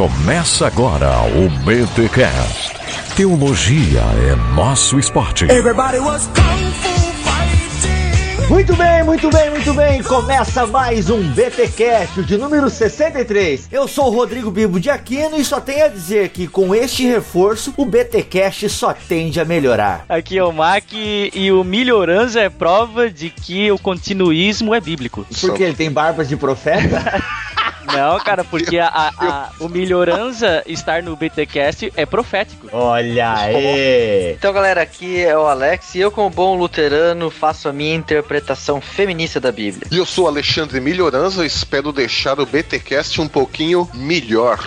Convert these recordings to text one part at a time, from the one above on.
Começa agora o BTCast. Teologia é nosso esporte. Muito bem, muito bem, muito bem. Começa mais um BTcast de número 63. Eu sou o Rodrigo Bibo de Aquino e só tenho a dizer que com este reforço o BTcast só tende a melhorar. Aqui é o Mac e o melhorança é prova de que o continuismo é bíblico. Porque ele tem barbas de profeta? Não, cara, porque a, a, a, o melhorança estar no BTcast é profético. Olha aí! Então, galera, aqui é o Alex e eu, como bom luterano, faço a minha interpretação feminista da Bíblia. E eu sou Alexandre Melhorança, espero deixar o BTcast um pouquinho melhor.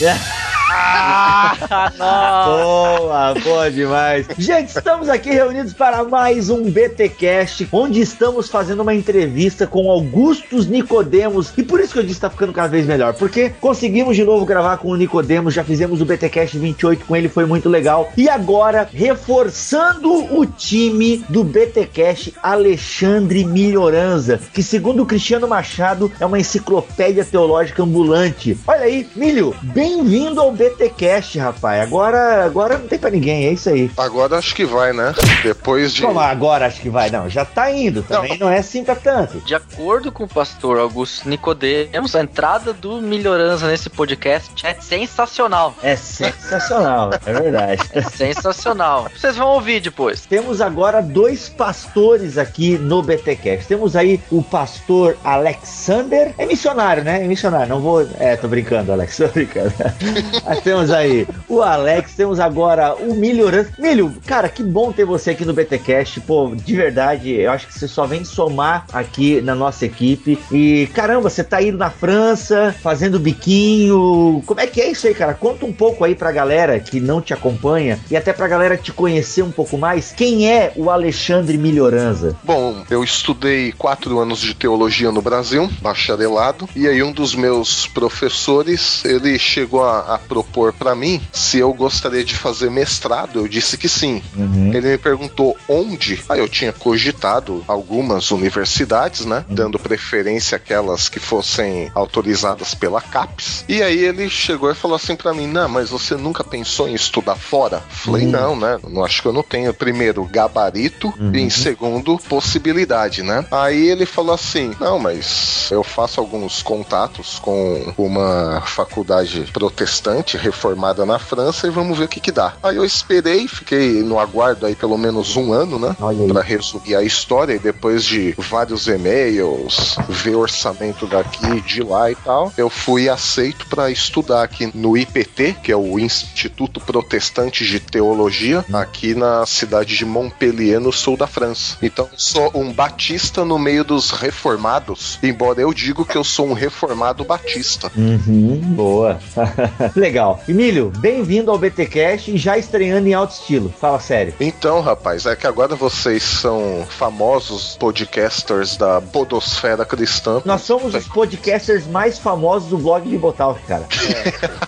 Ah, boa, boa demais. Gente, estamos aqui reunidos para mais um BTcast, onde estamos fazendo uma entrevista com Augustus Nicodemos. E por isso que eu disse que tá ficando cada vez melhor, porque conseguimos de novo gravar com o Nicodemos, já fizemos o BTcast 28 com ele, foi muito legal. E agora, reforçando o time do BTcast, Alexandre Milhoranza, que segundo o Cristiano Machado é uma enciclopédia teológica ambulante. Olha aí, Milho, bem-vindo ao BTcast, rapaz. Agora, agora não tem pra ninguém, é isso aí. Agora acho que vai, né? Depois de. Como agora acho que vai? Não, já tá indo. Também não, não é assim pra tanto. De acordo com o pastor Augusto Nicodemos, a entrada do Melhorança nesse podcast é sensacional. É sensacional, é verdade. É sensacional. Vocês vão ouvir depois. Temos agora dois pastores aqui no BTcast. Temos aí o pastor Alexander. É missionário, né? É missionário. Não vou. É, tô brincando, Alex. Tô brincando. Nós temos aí o Alex, temos agora o Melhorança. Milho, cara, que bom ter você aqui no BTcast. Pô, de verdade, eu acho que você só vem somar aqui na nossa equipe. E caramba, você tá indo na França, fazendo biquinho. Como é que é isso aí, cara? Conta um pouco aí pra galera que não te acompanha e até pra galera te conhecer um pouco mais. Quem é o Alexandre Melhoranza? Bom, eu estudei quatro anos de teologia no Brasil, bacharelado, e aí um dos meus professores, ele chegou a, a propor para mim se eu gostaria de fazer mestrado. Eu disse que sim. Uhum. Ele me perguntou onde. Aí eu tinha cogitado algumas universidades, né? Uhum. Dando preferência àquelas que fossem autorizadas pela CAPES. E aí ele chegou e falou assim para mim: Não, mas você nunca pensou em estudar fora? Falei: uhum. Não, né? Não acho que eu não tenho, primeiro, gabarito e, em segundo, possibilidade, né? Aí ele falou assim: Não, mas eu faço alguns contatos com uma faculdade protestante reformada na França e vamos ver o que que dá. Aí eu esperei, fiquei no aguardo aí pelo menos um ano, né? Para resumir a história e depois de vários e-mails, ver orçamento daqui, de lá e tal, eu fui aceito para estudar aqui no IPT, que é o Instituto Protestante de Teologia, aqui na cidade de Montpellier, no sul da França. Então, sou um batista no meio dos reformados, embora eu digo que eu sou um reformado batista. Uhum, boa. Legal. Emílio, bem-vindo ao BTcast e já estreando em alto estilo. Fala sério. Então, rapaz, é que agora vocês são famosos podcasters da podosfera cristã. Nós somos os podcasters mais famosos do blog de Botalk, cara. É.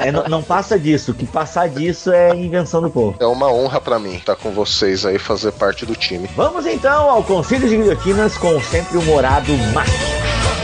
É, não, não, passa disso. Que passar disso é invenção do povo. É uma honra para mim estar com vocês aí, fazer parte do time. Vamos então ao Conselho de Guilhotinas com o sempre humorado Marcos.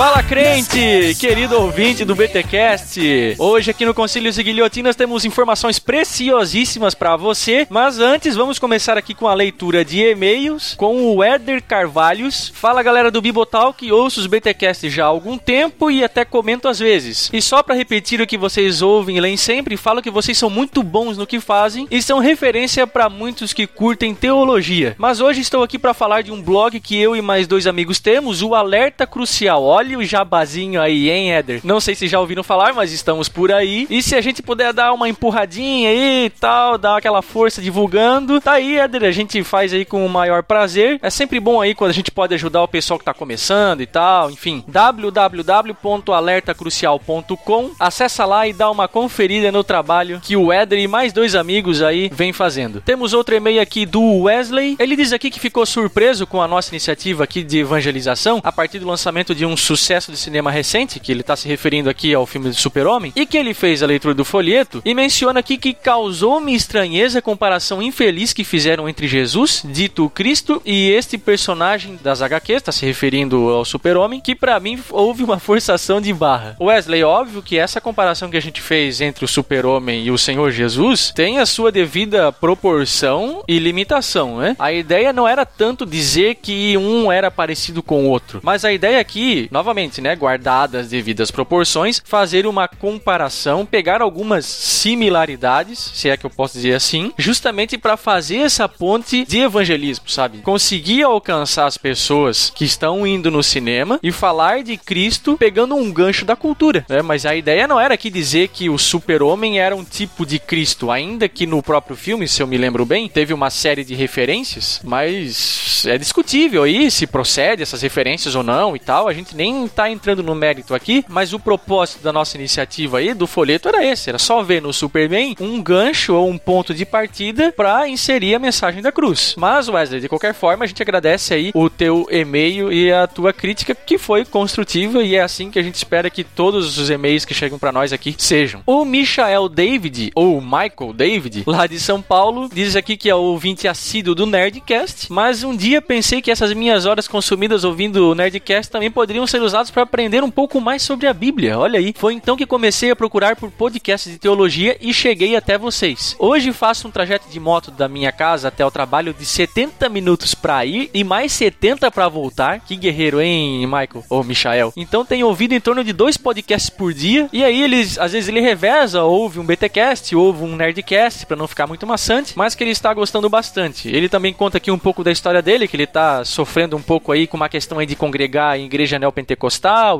Fala crente, querido ouvinte do BTcast. Hoje aqui no Concílios e Guilhotinas temos informações preciosíssimas para você, mas antes vamos começar aqui com a leitura de e-mails com o Herder Carvalhos. Fala galera do Bibotalk, ouço os BTcast já há algum tempo e até comento às vezes. E só para repetir o que vocês ouvem e leem sempre, falo que vocês são muito bons no que fazem e são referência para muitos que curtem teologia. Mas hoje estou aqui para falar de um blog que eu e mais dois amigos temos, o Alerta Crucial. Olha o jabazinho aí, hein, Éder? Não sei se já ouviram falar, mas estamos por aí. E se a gente puder dar uma empurradinha aí e tal, dar aquela força divulgando, tá aí, Éder. A gente faz aí com o maior prazer. É sempre bom aí quando a gente pode ajudar o pessoal que tá começando e tal. Enfim, www.alertacrucial.com. Acessa lá e dá uma conferida no trabalho que o Éder e mais dois amigos aí vem fazendo. Temos outro e-mail aqui do Wesley. Ele diz aqui que ficou surpreso com a nossa iniciativa aqui de evangelização a partir do lançamento de um sucesso sucesso de cinema recente, que ele está se referindo aqui ao filme do Super-Homem, e que ele fez a leitura do folheto e menciona aqui que causou-me estranheza a comparação infeliz que fizeram entre Jesus, dito Cristo, e este personagem das HQs, está se referindo ao Super-Homem, que para mim houve uma forçação de barra. Wesley, óbvio que essa comparação que a gente fez entre o Super-Homem e o Senhor Jesus tem a sua devida proporção e limitação, né? A ideia não era tanto dizer que um era parecido com o outro, mas a ideia aqui, novamente, né, guardadas as devidas proporções, fazer uma comparação, pegar algumas similaridades, se é que eu posso dizer assim, justamente para fazer essa ponte de evangelismo, sabe? Conseguir alcançar as pessoas que estão indo no cinema e falar de Cristo pegando um gancho da cultura, né? Mas a ideia não era aqui dizer que o super-homem era um tipo de Cristo, ainda que no próprio filme, se eu me lembro bem, teve uma série de referências, mas é discutível aí se procede essas referências ou não e tal. A gente nem tá entrando no mérito aqui, mas o propósito da nossa iniciativa aí do folheto era esse, era só ver no Superman um gancho ou um ponto de partida para inserir a mensagem da cruz. Mas Wesley, de qualquer forma, a gente agradece aí o teu e-mail e a tua crítica que foi construtiva e é assim que a gente espera que todos os e-mails que chegam para nós aqui sejam. O Michael David ou Michael David, lá de São Paulo, diz aqui que é o ouvinte assíduo do Nerdcast, mas um dia pensei que essas minhas horas consumidas ouvindo o Nerdcast também poderiam ser usadas para aprender um pouco mais sobre a Bíblia. Olha aí. Foi então que comecei a procurar por podcasts de teologia e cheguei até vocês. Hoje faço um trajeto de moto da minha casa até o trabalho de 70 minutos para ir e mais 70 para voltar. Que guerreiro, hein, Michael? Ou Michael. Então tenho ouvido em torno de dois podcasts por dia. E aí eles, às vezes ele reveza, ouve um BTcast, ouve um Nerdcast para não ficar muito maçante, mas que ele está gostando bastante. Ele também conta aqui um pouco da história dele, que ele está sofrendo um pouco aí com uma questão aí de congregar em igreja neopentecostal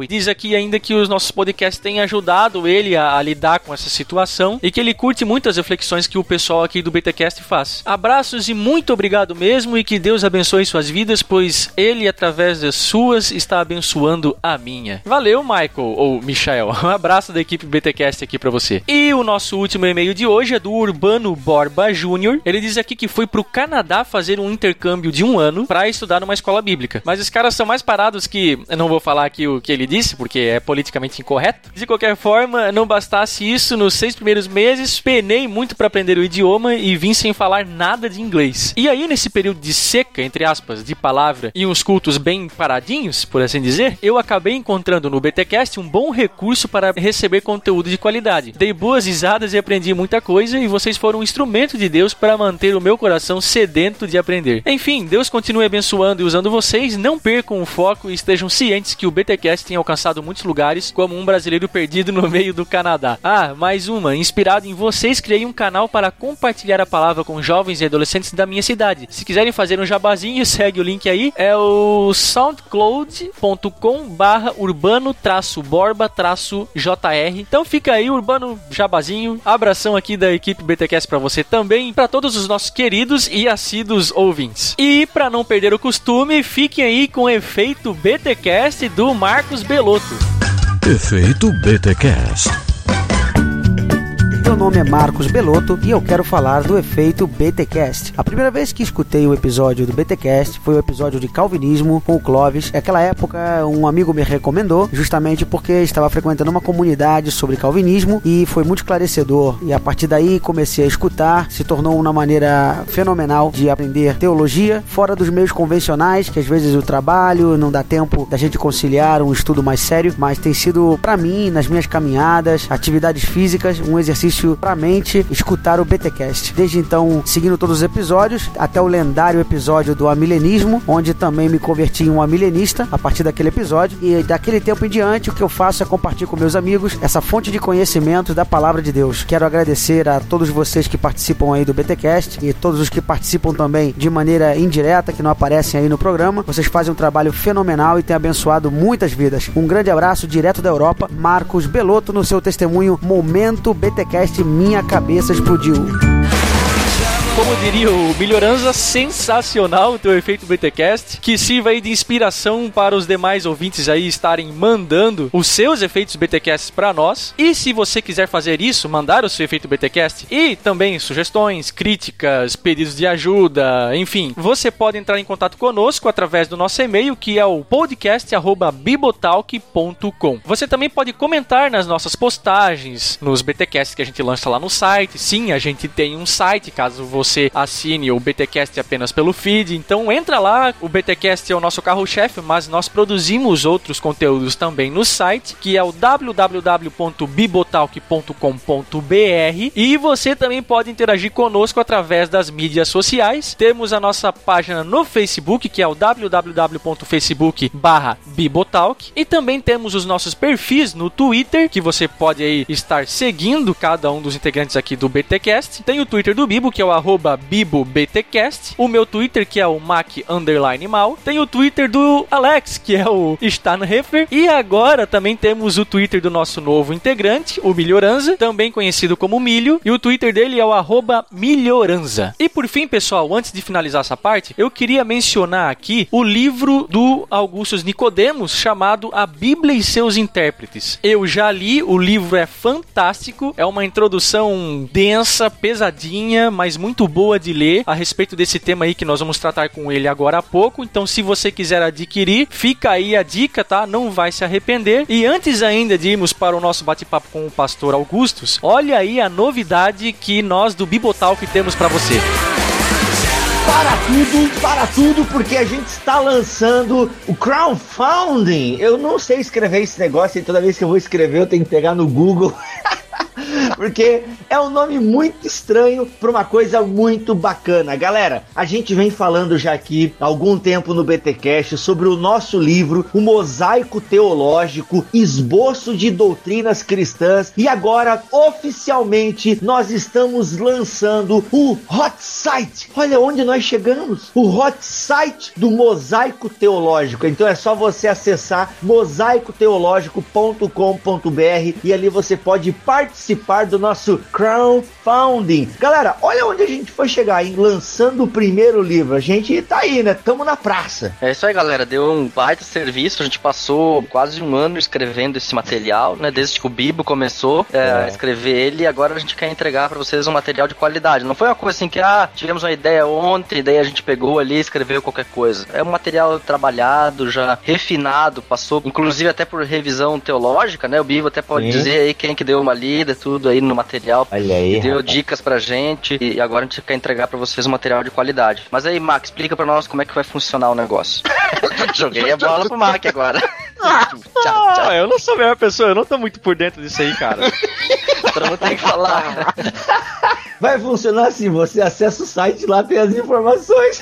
e diz aqui ainda que os nossos podcasts têm ajudado ele a, a lidar com essa situação e que ele curte muito as reflexões que o pessoal aqui do BTcast faz. Abraços e muito obrigado mesmo e que Deus abençoe suas vidas, pois ele através das suas está abençoando a minha. Valeu, Michael ou Michael. Um abraço da equipe BTcast aqui para você. E o nosso último e-mail de hoje é do Urbano Borba Júnior. Ele diz aqui que foi pro Canadá fazer um intercâmbio de um ano para estudar numa escola bíblica. Mas os caras são mais parados que eu não vou falar aqui o que ele disse, porque é politicamente incorreto. De qualquer forma, não bastasse isso, nos seis primeiros meses, penei muito para aprender o idioma e vim sem falar nada de inglês. E aí, nesse período de seca, entre aspas, de palavra e uns cultos bem paradinhos, por assim dizer, eu acabei encontrando no BTcast um bom recurso para receber conteúdo de qualidade. Dei boas risadas e aprendi muita coisa, e vocês foram um instrumento de Deus para manter o meu coração sedento de aprender. Enfim, Deus continue abençoando e usando vocês, não percam o foco e estejam cientes que o BTcast tem alcançado muitos lugares, como um brasileiro perdido no meio do Canadá. Ah, mais uma, inspirado em vocês, criei um canal para compartilhar a palavra com jovens e adolescentes da minha cidade. Se quiserem fazer um jabazinho, segue o link aí, é o soundcloud.com barra urbano borba jr. Então fica aí, Urbano Jabazinho, abração aqui da equipe BTcast para você também, para todos os nossos queridos e assíduos ouvintes. E para não perder o costume, fiquem aí com o efeito BTcast do Marcos Belotto. Efeito BTcast. Meu nome é Marcos Belotto e eu quero falar do efeito BTcast. A primeira vez que escutei o episódio do BTcast foi o episódio de Calvinismo com o Clovis. Naquela época, um amigo me recomendou, justamente porque estava frequentando uma comunidade sobre calvinismo e foi muito esclarecedor. E a partir daí comecei a escutar, se tornou uma maneira fenomenal de aprender teologia fora dos meios convencionais, que às vezes o trabalho não dá tempo da gente conciliar um estudo mais sério, mas tem sido para mim nas minhas caminhadas, atividades físicas, um exercício para a mente escutar o BTcast. Desde então, seguindo todos os episódios, até o lendário episódio do amilenismo, onde também me converti em um amilenista a partir daquele episódio. E daquele tempo em diante, o que eu faço é compartilhar com meus amigos essa fonte de conhecimento da palavra de Deus. Quero agradecer a todos vocês que participam aí do BTcast e todos os que participam também de maneira indireta, que não aparecem aí no programa. Vocês fazem um trabalho fenomenal e têm abençoado muitas vidas. Um grande abraço direto da Europa, Marcos Belotto, no seu testemunho Momento BTcast minha cabeça explodiu. Como diria o Melhorança, sensacional o teu efeito BTcast, que sirva aí de inspiração para os demais ouvintes aí estarem mandando os seus efeitos BTcast para nós. E se você quiser fazer isso, mandar o seu efeito BTcast e também sugestões, críticas, pedidos de ajuda, enfim, você pode entrar em contato conosco através do nosso e-mail que é o podcast@bibotalk.com. Você também pode comentar nas nossas postagens, nos BTcasts que a gente lança lá no site. Sim, a gente tem um site, caso você assine o BTcast apenas pelo feed. Então entra lá, o BTcast é o nosso carro-chefe, mas nós produzimos outros conteúdos também no site, que é o www.bibotalk.com.br e você também pode interagir conosco através das mídias sociais. Temos a nossa página no Facebook, que é o www.facebook/bibotalk e também temos os nossos perfis no Twitter, que você pode aí estar seguindo cada um dos integrantes aqui do BTcast. Tem o Twitter do Bibo, que é o arroba BiboBTcast, o meu Twitter, que é o Mac Underline Mal, tem o Twitter do Alex, que é o Stanhefer, e agora também temos o Twitter do nosso novo integrante, o Milhoranza, também conhecido como Milho, e o Twitter dele é o arroba Milhoranza. E por fim, pessoal, antes de finalizar essa parte, eu queria mencionar aqui o livro do Augustus Nicodemos, chamado A Bíblia e seus Intérpretes. Eu já li, o livro é fantástico, é uma introdução densa, pesadinha, mas muito boa de ler a respeito desse tema aí que nós vamos tratar com ele agora há pouco. Então, se você quiser adquirir, fica aí a dica, tá? Não vai se arrepender. E antes ainda de irmos para o nosso bate-papo com o pastor Augustus, olha aí a novidade que nós do Bibotalk temos para você. Para tudo, para tudo, porque a gente está lançando o crowdfunding. Eu não sei escrever esse negócio e toda vez que eu vou escrever eu tenho que pegar no Google. Porque é um nome muito estranho para uma coisa muito bacana. Galera, a gente vem falando já aqui há algum tempo no BTcast sobre o nosso livro, o Mosaico Teológico, Esboço de Doutrinas Cristãs, e agora oficialmente nós estamos lançando o Hot Site. Olha onde nós chegamos, o Hot Site do Mosaico Teológico. Então é só você acessar mosaicoteológico.com.br e ali você pode participar do nosso crowdfunding. Galera, olha onde a gente foi chegar, em lançando o primeiro livro. A gente tá aí, né? Tamo na praça. É isso aí, galera. Deu um baita serviço. A gente passou quase um ano escrevendo esse material, né? Desde que o Bibo começou é, É. a escrever ele. E agora a gente quer entregar pra vocês um material de qualidade. Não foi uma coisa assim que, ah, tivemos uma ideia ontem, daí a gente pegou ali e escreveu qualquer coisa. É um material trabalhado, já refinado, passou inclusive até por revisão teológica, né? O Bibo até pode Sim. dizer aí quem que deu uma lida, tudo aí no material. Olha aí. Deu rapaz. dicas pra gente e agora a gente quer entregar pra vocês um material de qualidade. Mas aí, Mac, explica pra nós como é que vai funcionar o negócio. Joguei a bola pro Mac agora. tchau, tchau. Ah, eu não sou a melhor pessoa, eu não tô muito por dentro disso aí, cara. Todo mundo tem que falar. Vai funcionar assim: você acessa o site, lá tem as informações.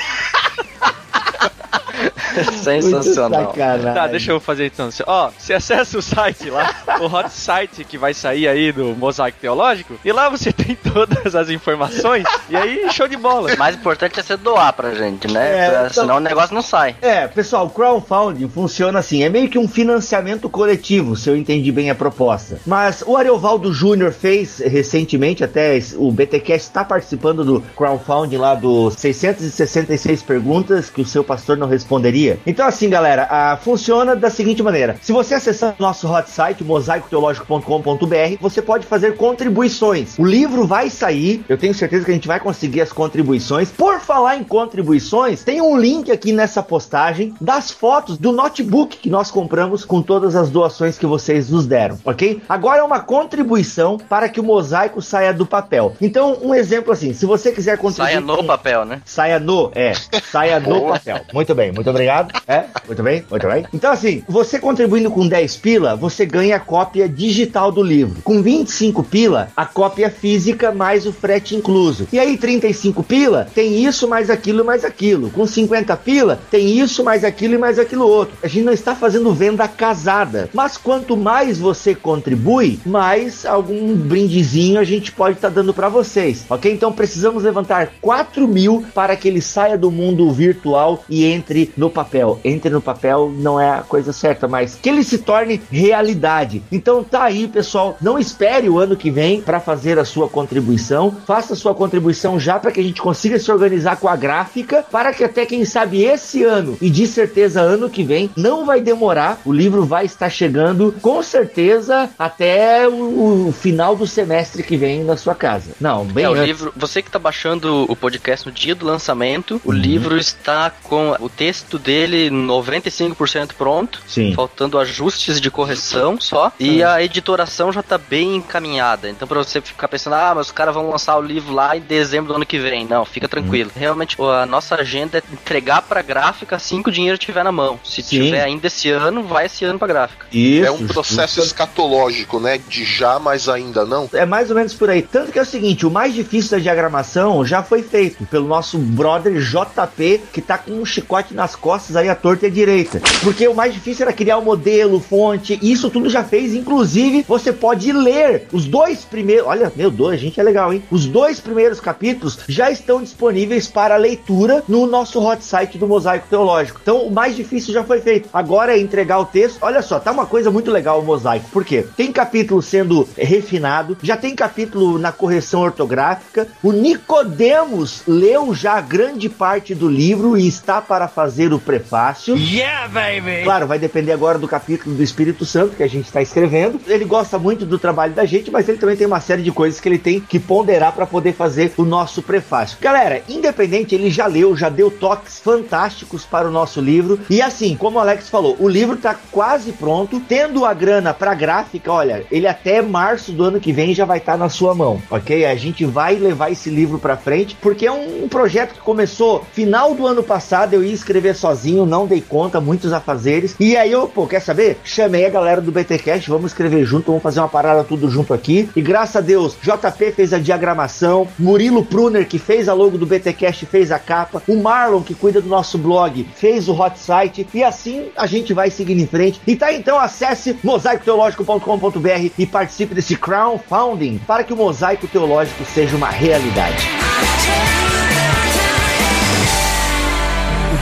Sensacional. Tá, deixa eu fazer então. Ó, você acessa o site lá, o hot site que vai sair aí do Mosaico Teológico, e lá você tem todas as informações, e aí show de bola. O mais importante é você doar pra gente, né? É, Pra- então- Senão o negócio não sai. É, pessoal, o crowdfunding funciona assim, é meio que um financiamento coletivo, se eu entendi bem a proposta. Mas o Ariovaldo Júnior fez recentemente, até o BTcast está participando do crowdfunding lá dos 666 perguntas que o seu pastor não responderia. Então assim, galera, ah, funciona da seguinte maneira. Se você acessar o nosso hot site, mosaicoteológico.com.br, você pode fazer contribuições. O livro vai sair, eu tenho certeza que a gente vai conseguir as contribuições. Por falar em contribuições, tem um link aqui nessa postagem das fotos do notebook que nós compramos com todas as doações que vocês nos deram, ok? Agora é uma contribuição para que o mosaico saia do papel. Então, um exemplo assim, se você quiser contribuir... Saia no com- papel, né? Saia no, é, saia no papel. Muito bem, muito obrigado. É, muito bem, muito bem. Então, assim, você contribuindo com 10 pila, você ganha a cópia digital do livro. Com 25 pila, a cópia física mais o frete incluso. E aí, 35 pila, tem isso mais aquilo mais aquilo. Com 50 pila, tem isso mais aquilo e mais aquilo outro. A gente não está fazendo venda casada. Mas quanto mais você contribui, mais algum brindezinho a gente pode estar dando para vocês, ok? Então precisamos levantar 4 mil para que ele saia do mundo virtual e entre no papel. Entre no papel não é a coisa certa, mas que ele se torne realidade. Então tá aí, pessoal. Não espere o ano que vem para fazer a sua contribuição. Faça a sua contribuição já para que a gente consiga se organizar com a gráfica, para que até quem sabe esse ano e de certeza ano que vem não vai demorar. O livro vai estar chegando com certeza até o, o final do semestre que vem na sua casa. Não, bem É, o livro, você que tá baixando o podcast no dia do lançamento, o Uhum. livro está com o texto dele 95% pronto, Sim. faltando ajustes de correção só, e a editoração já tá bem encaminhada. Então pra você ficar pensando, ah, mas os caras vão lançar o livro lá em dezembro do ano que vem. Não, fica tranquilo. Realmente, a nossa agenda é entregar pra gráfica assim que o dinheiro estiver na mão. Se Sim. tiver ainda esse ano, vai esse ano pra gráfica. Isso, É um processo escatológico, né? De já, mas ainda não. É mais ou menos por aí. Tanto que é o seguinte, o mais difícil da diagramação já foi feito pelo nosso brother JP, que tá com um chicote nas costas aí à torta e à direita. Porque o mais difícil era criar o modelo, fonte, isso tudo já fez. Inclusive, você pode ler os dois primeiros. Olha, meu Deus, a gente é legal, hein? Os dois primeiros capítulos já estão disponíveis para leitura no nosso hot site do Mosaico Teológico. Então, o mais difícil já foi feito. Agora é entregar o texto. Olha só, tá uma coisa muito legal o mosaico. Por quê? Tem capítulo sendo refinado, já tem capítulo na correção ortográfica. O Nicodemos leu já grande parte do livro e está para fazer o prefácio. Yeah, baby! Claro, vai depender agora do capítulo do Espírito Santo que a gente está escrevendo. Ele gosta muito do trabalho da gente, mas ele também tem uma série de coisas que ele tem que ponderar para poder fazer o nosso prefácio. Galera, independente, ele já leu, já deu toques fantásticos para o nosso livro. E assim, como o Alex falou, o livro tá quase pronto. Tendo a grana para gráfica, olha, ele até março do ano que vem já vai estar na sua mão, ok? A gente vai levar esse livro para frente, porque é um projeto que começou final do ano passado. Eu ia escrever sozinho, não dei conta, muitos afazeres. E aí eu, pô, quer saber? Chamei a galera do BTcast, vamos escrever junto, vamos fazer uma parada tudo junto aqui. E graças a Deus, JP fez a diagramação, Murilo Pruner, que fez a logo do BTcast, fez a capa, o Marlon, que cuida do nosso blog, fez o hot site. E assim a gente vai seguindo em frente. E tá então, acesse mosaicoteológico.com.br e participe desse crowdfunding para que o mosaico teológico seja uma realidade.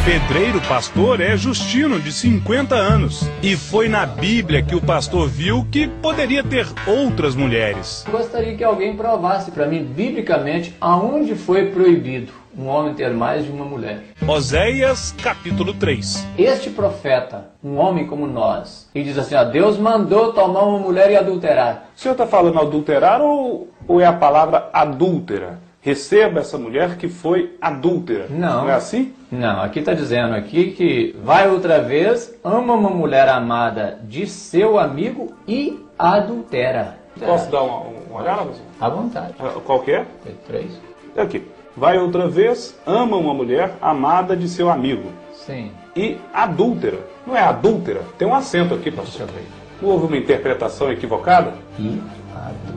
O pedreiro pastor é Justino, de 50 anos. E foi na Bíblia que o pastor viu que poderia ter outras mulheres. Gostaria que alguém provasse para mim, biblicamente, aonde foi proibido um homem ter mais de uma mulher. Oséias, capítulo 3. Este profeta, um homem como nós, e diz assim: ó, Deus mandou tomar uma mulher e adulterar. O senhor está falando adulterar ou, ou é a palavra adúltera? Receba essa mulher que foi adúltera. Não. Não é assim? Não, aqui está dizendo aqui que vai outra vez, ama uma mulher amada de seu amigo e adultera. Posso dar uma, uma olhada? À vontade. Ah, Qual que é? Tem três? É aqui. Vai outra vez, ama uma mulher amada de seu amigo. Sim. E adúltera. Não é adúltera? Tem um acento aqui, Deixa pastor. eu ver. Não houve uma interpretação equivocada? E adultera.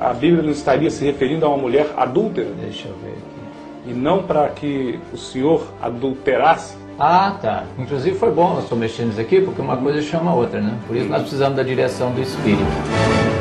A Bíblia não estaria se referindo a uma mulher adúltera? Deixa eu ver aqui. E não para que o senhor adulterasse? Ah, tá. Inclusive foi bom nós mexendo nisso aqui, porque uma coisa chama a outra, né? Por isso nós precisamos da direção do Espírito.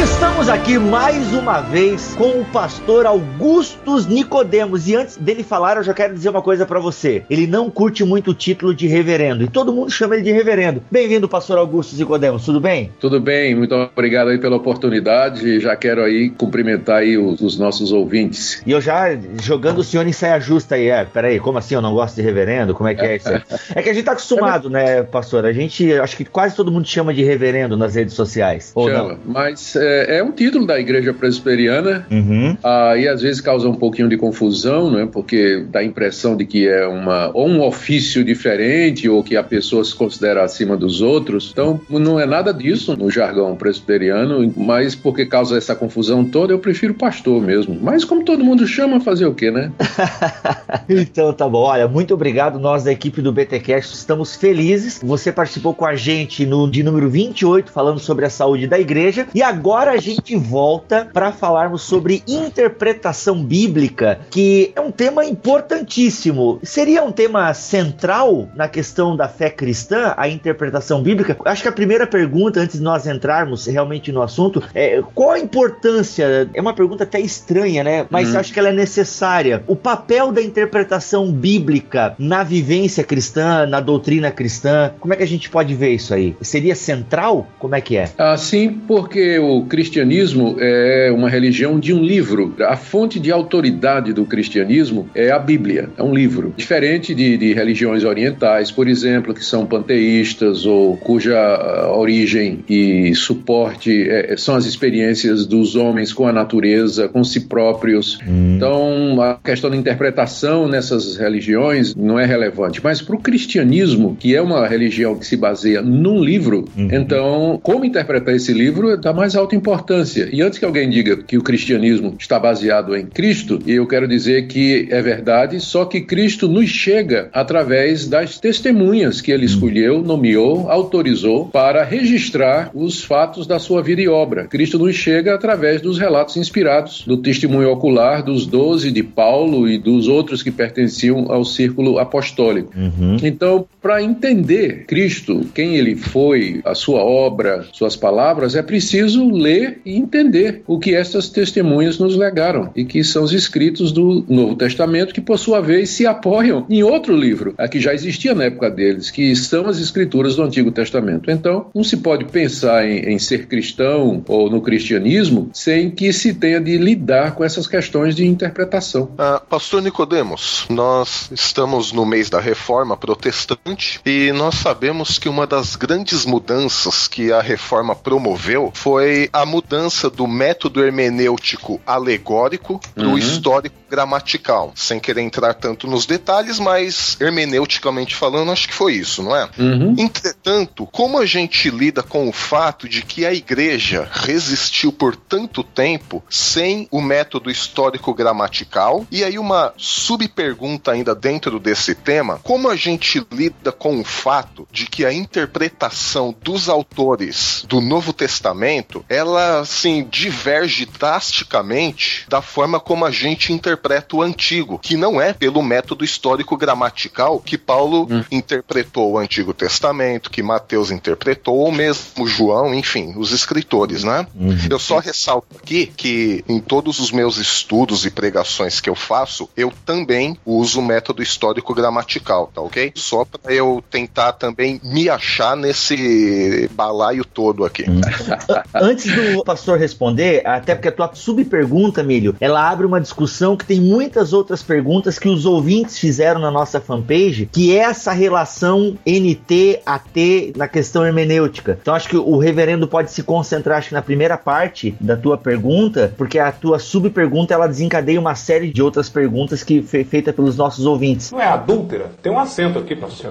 Estamos aqui mais uma vez com o pastor Augustus Nicodemos. E antes dele falar, eu já quero dizer uma coisa pra você. Ele não curte muito o título de reverendo. E todo mundo chama ele de reverendo. Bem-vindo, pastor Augustus Nicodemos. Tudo bem? Tudo bem, muito obrigado aí pela oportunidade. Já quero aí cumprimentar aí os, os nossos ouvintes. E eu já jogando o senhor em saia justa aí. É, peraí, como assim eu não gosto de reverendo? Como é que é isso aí? É que a gente tá acostumado, né, pastor? A gente, acho que quase todo mundo chama de reverendo nas redes sociais. Ou Chama. Mas é, é um título da Igreja Presbiteriana. Uhum. Ah, e às vezes causa um pouquinho de confusão, né? Porque dá a impressão de que é uma ou um ofício diferente ou que a pessoa se considera acima dos outros. Então não é nada disso no jargão presbiteriano, mas porque causa essa confusão toda, eu prefiro pastor mesmo. Mas como todo mundo chama, fazer o quê, né? Então tá bom, olha, muito obrigado. Nós da equipe do BTcast estamos felizes. Você participou com a gente no de número 28, falando sobre a saúde da igreja. E agora agora a gente volta para falarmos sobre interpretação bíblica, que é um tema importantíssimo. Seria um tema central na questão da fé cristã, a interpretação bíblica? Acho que a primeira pergunta, antes de nós entrarmos realmente no assunto, é qual a importância? É uma pergunta até estranha, né? Mas hum. acho que ela é necessária. O papel da interpretação bíblica na vivência cristã, na doutrina cristã, como é que a gente pode ver isso aí? Seria central? Como é que é? Ah, sim, porque o cristianismo é uma religião de um livro. A fonte de autoridade do cristianismo é a Bíblia, é um livro. Diferente de, de religiões orientais, por exemplo, que são panteístas ou cuja ah, origem e suporte é, são as experiências dos homens com a natureza, com si próprios. Hum. Então, a questão da interpretação nessas religiões não é relevante. Mas para o cristianismo, que é uma religião que se baseia num livro, uhum. então, como interpretar esse livro é da mais alta importância. E antes que alguém diga que o cristianismo está baseado em Cristo, eu quero dizer que é verdade, só que Cristo nos chega através das testemunhas que ele escolheu, nomeou, autorizou para registrar os fatos da sua vida e obra. Cristo nos chega através dos relatos inspirados, do testemunho ocular dos doze de Paulo e dos outros que pertenciam ao círculo apostólico. Uhum. Então, para entender Cristo, quem ele foi, a sua obra, suas palavras, é preciso ler e entender o que estas testemunhas nos legaram e que são os escritos do Novo Testamento, que por sua vez se apoiam em outro livro, a que já existia na época deles, que são as escrituras do Antigo Testamento. Então, não se pode pensar em, em ser cristão ou no cristianismo sem que se tenha de lidar com essas questões de interpretação. Ah, Pastor Nicodemos, nós estamos no mês da Reforma Protestante e nós sabemos que uma das grandes mudanças que a Reforma promoveu foi a mudança do método hermenêutico alegórico para o uhum. histórico gramatical, sem querer entrar tanto nos detalhes, mas hermeneuticamente falando, acho que foi isso, não é? Uhum. Entretanto, como a gente lida com o fato de que a igreja resistiu por tanto tempo sem o método histórico gramatical? E aí, uma subpergunta ainda dentro desse tema: como a gente lida com o fato de que a interpretação dos autores do Novo Testamento ela assim diverge drasticamente da forma como a gente interpreta o antigo, que não é pelo método histórico gramatical que Paulo hum. interpretou o Antigo Testamento, que Mateus interpretou, ou mesmo João, enfim, os escritores, né? Uhum. Eu só ressalto aqui que em todos os meus estudos e pregações que eu faço, eu também uso o método histórico gramatical, tá ok? Só para eu tentar também me achar nesse balaio todo aqui. Uhum. Antes do pastor responder, até porque a tua subpergunta, Milho, ela abre uma discussão que tem muitas outras perguntas que os ouvintes fizeram na nossa fanpage, que é essa relação NT-AT na questão hermenêutica. Então acho que o reverendo pode se concentrar acho na primeira parte da tua pergunta, porque a tua subpergunta ela desencadeia uma série de outras perguntas que foi feita pelos nossos ouvintes. Não é adúltera? Tem um acento aqui para você.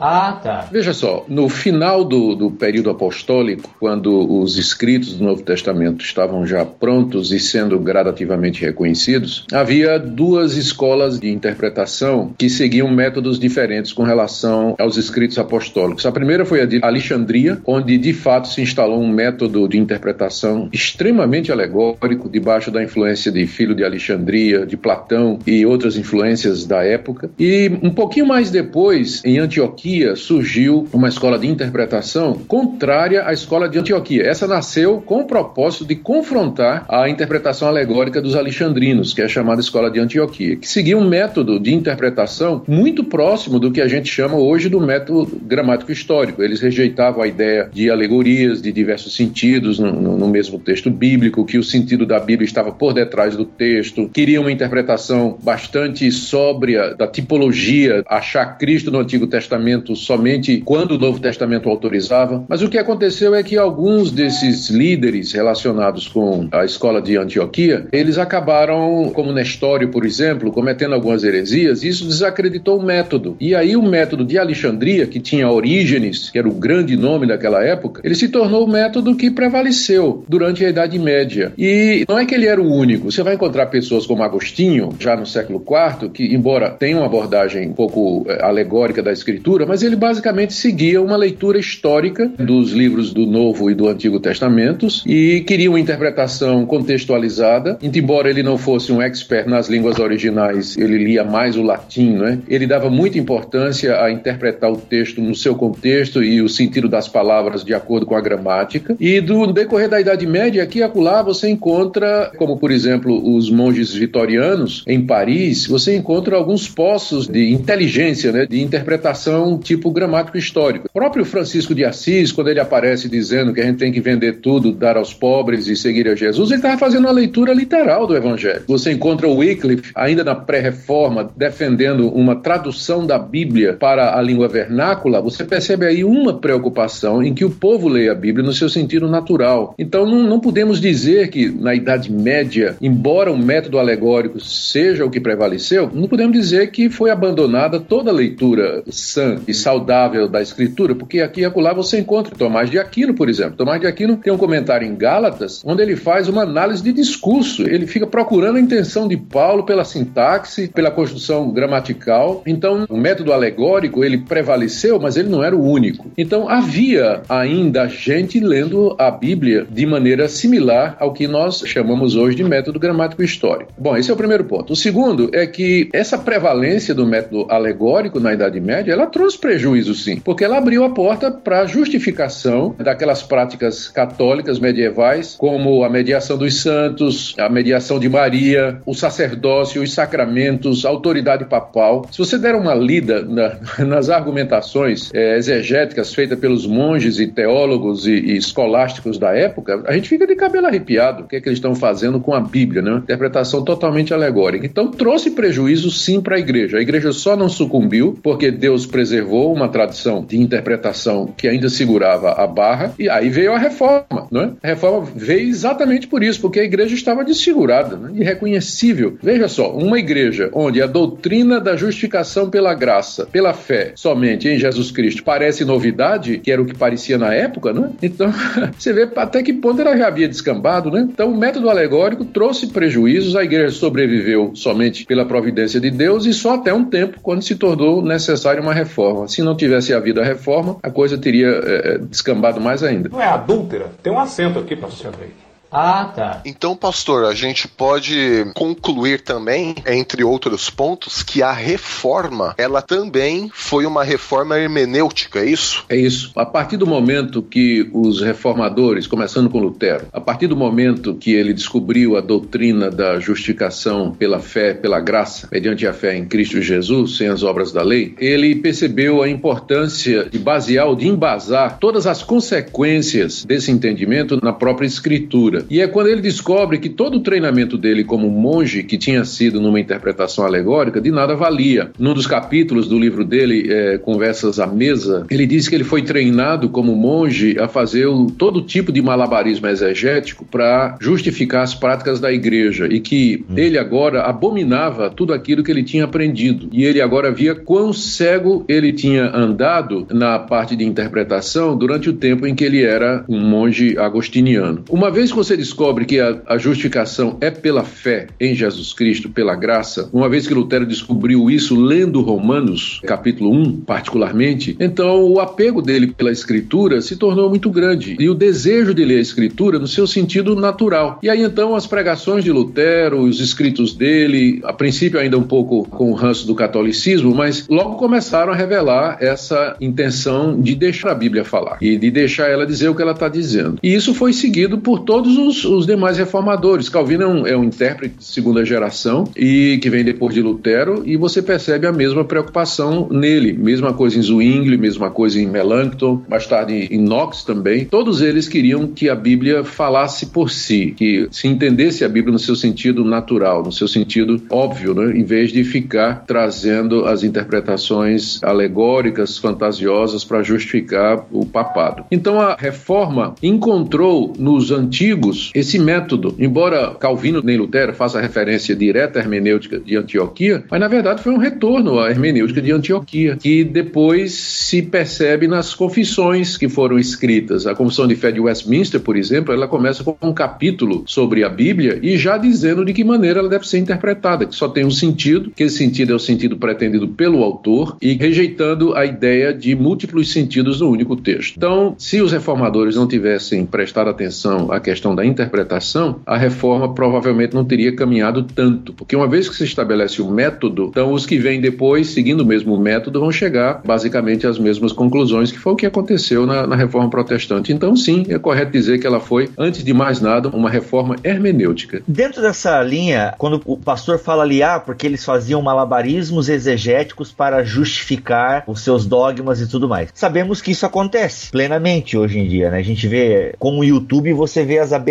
Ah, tá. Veja só, no final do, do período apostólico, quando os escritos do Novo Testamento estavam já prontos e sendo gradativamente reconhecidos, havia duas escolas de interpretação que seguiam métodos diferentes com relação aos escritos apostólicos. A primeira foi a de Alexandria, onde de fato se instalou um método de interpretação extremamente alegórico, debaixo da influência de Filho de Alexandria, de Platão e outras influências da época. E um pouquinho mais depois, em Antioquia, Antioquia surgiu uma escola de interpretação contrária à escola de Antioquia. Essa nasceu com o propósito de confrontar a interpretação alegórica dos alexandrinos, que é chamada escola de Antioquia, que seguia um método de interpretação muito próximo do que a gente chama hoje do método gramático histórico. Eles rejeitavam a ideia de alegorias de diversos sentidos no, no, no mesmo texto bíblico, que o sentido da Bíblia estava por detrás do texto, queriam uma interpretação bastante sóbria da tipologia, achar Cristo no Antigo Testamento Testamento somente quando o Novo Testamento autorizava, mas o que aconteceu é que alguns desses líderes relacionados com a escola de Antioquia, eles acabaram, como Nestório, por exemplo, cometendo algumas heresias, e isso desacreditou o método. E aí o método de Alexandria, que tinha Orígenes, que era o grande nome daquela época, ele se tornou o método que prevaleceu durante a Idade Média. E não é que ele era o único. Você vai encontrar pessoas como Agostinho, já no século IV, que embora tenha uma abordagem um pouco eh, alegórica da escritura, mas ele basicamente seguia uma leitura histórica dos livros do Novo e do Antigo Testamentos e queria uma interpretação contextualizada. Embora ele não fosse um expert nas línguas originais, ele lia mais o latim, né? Ele dava muita importância a interpretar o texto no seu contexto e o sentido das palavras de acordo com a gramática. E do decorrer da Idade Média, aqui e acolá você encontra, como por exemplo os monges vitorianos em Paris, você encontra alguns poços de inteligência, né, de interpretação tipo gramático histórico. O próprio Francisco de Assis, quando ele aparece dizendo que a gente tem que vender tudo, dar aos pobres e seguir a Jesus, ele estava fazendo uma leitura literal do Evangelho. Você encontra o Wycliffe, ainda na pré-reforma, defendendo uma tradução da Bíblia para a língua vernácula. Você percebe aí uma preocupação em que o povo leia a Bíblia no seu sentido natural. Então não, não podemos dizer que na Idade Média, embora o método alegórico seja o que prevaleceu, não podemos dizer que foi abandonada toda a leitura sã e saudável da Escritura, porque aqui e acolá você encontra Tomás de Aquino, por exemplo. Tomás de Aquino tem um comentário em Gálatas onde ele faz uma análise de discurso. Ele fica procurando a intenção de Paulo pela sintaxe, pela construção gramatical. Então, o método alegórico ele prevaleceu, mas ele não era o único. Então, havia ainda gente lendo a Bíblia de maneira similar ao que nós chamamos hoje de método gramático histórico. Bom, esse é o primeiro ponto. O segundo é que essa prevalência do método alegórico na Idade Média, ela trouxe prejuízo sim, porque ela abriu a porta para a justificação daquelas práticas católicas medievais, como a mediação dos santos, a mediação de Maria, o sacerdócio, os sacramentos, a autoridade papal. Se você der uma lida na, nas argumentações é, exegéticas feitas pelos monges e teólogos e, e, escolásticos da época, a gente fica de cabelo arrepiado. O que é que eles estão fazendo com a Bíblia, né? Interpretação totalmente alegórica. Então trouxe prejuízo sim para a igreja. A igreja só não sucumbiu porque Deus preservou uma tradição de interpretação que ainda segurava a barra e aí veio a reforma, né? A reforma veio exatamente por isso, porque a igreja estava desfigurada, né? irreconhecível. Veja só, uma igreja onde a doutrina da justificação pela graça, pela fé, somente em Jesus Cristo parece novidade, que era o que parecia na época, né? Então, você vê até que ponto ela já havia descambado, né? Então, o método alegórico trouxe prejuízos, a igreja sobreviveu somente pela providência de Deus e só até um tempo, quando se tornou necessária uma reforma. Se não tivesse havido a reforma, a coisa teria é, descambado mais ainda. Não é adúltera? Tem um acento aqui para você ver. Ah, tá. Então, pastor, a gente pode concluir também, entre outros pontos, que a reforma, ela também foi uma reforma hermenêutica, é isso? É isso. A partir do momento que os reformadores, começando com Lutero, a partir do momento que ele descobriu a doutrina da justificação pela fé, pela graça, mediante a fé em Cristo Jesus, sem as obras da lei, ele percebeu a importância de basear ou de embasar todas as consequências desse entendimento na própria escritura. E é quando ele descobre que todo o treinamento dele como monge, que tinha sido numa interpretação alegórica, de nada valia. Num dos capítulos do livro dele, é, Conversas à Mesa, ele diz que ele foi treinado como monge a fazer o, todo tipo de malabarismo exegético para justificar as práticas da igreja e que hum. ele agora abominava tudo aquilo que ele tinha aprendido. E ele agora via quão cego ele tinha andado na parte de interpretação durante o tempo em que ele era um monge agostiniano. Uma vez que você descobre que a, a, justificação é pela fé em Jesus Cristo, pela graça, uma vez que Lutero descobriu isso lendo Romanos, capítulo 1, particularmente, então o apego dele pela Escritura se tornou muito grande e o desejo de ler a Escritura no seu sentido natural. E aí então as pregações de Lutero, os escritos dele, a princípio ainda um pouco com o ranço do catolicismo, mas logo começaram a revelar essa intenção de deixar a Bíblia falar e de deixar ela dizer o que ela está dizendo. E isso foi seguido por todos os os, demais reformadores. Calvino é um, é um intérprete de segunda geração e que vem depois de Lutero e você percebe a mesma preocupação nele. Mesma coisa em Zwingli, mesma coisa em Melanchthon, mais tarde em Knox também. Todos eles queriam que a Bíblia falasse por si, que se entendesse a Bíblia no seu sentido natural, no seu sentido óbvio, né? em vez de ficar trazendo as interpretações alegóricas, fantasiosas para justificar o papado. Então a reforma encontrou nos antigos Esse método, embora Calvino nem Lutero faça referência direta à hermenêutica de Antioquia, mas na verdade foi um retorno à hermenêutica de Antioquia, que depois se percebe nas confissões que foram escritas. A Confissão de Fé de Westminster, por exemplo, ela começa com um capítulo sobre a Bíblia e já dizendo de que maneira ela deve ser interpretada, que só tem um sentido, que esse sentido é o sentido pretendido pelo autor e rejeitando a ideia de múltiplos sentidos no único texto. Então, se os reformadores não tivessem prestado atenção à questão da interpretação, a reforma provavelmente não teria caminhado tanto, porque uma vez que se estabelece o um método, então os que vêm depois, seguindo o mesmo método, vão chegar basicamente às mesmas conclusões, que foi o que aconteceu na, na reforma protestante. Então, sim, é correto dizer que ela foi, antes de mais nada, uma reforma hermenêutica. Dentro dessa linha, quando o pastor fala ali, ah, porque eles faziam malabarismos exegéticos para justificar os seus dogmas e tudo mais. Sabemos que isso acontece plenamente hoje em dia, né? A gente vê com o YouTube você vê as aberrações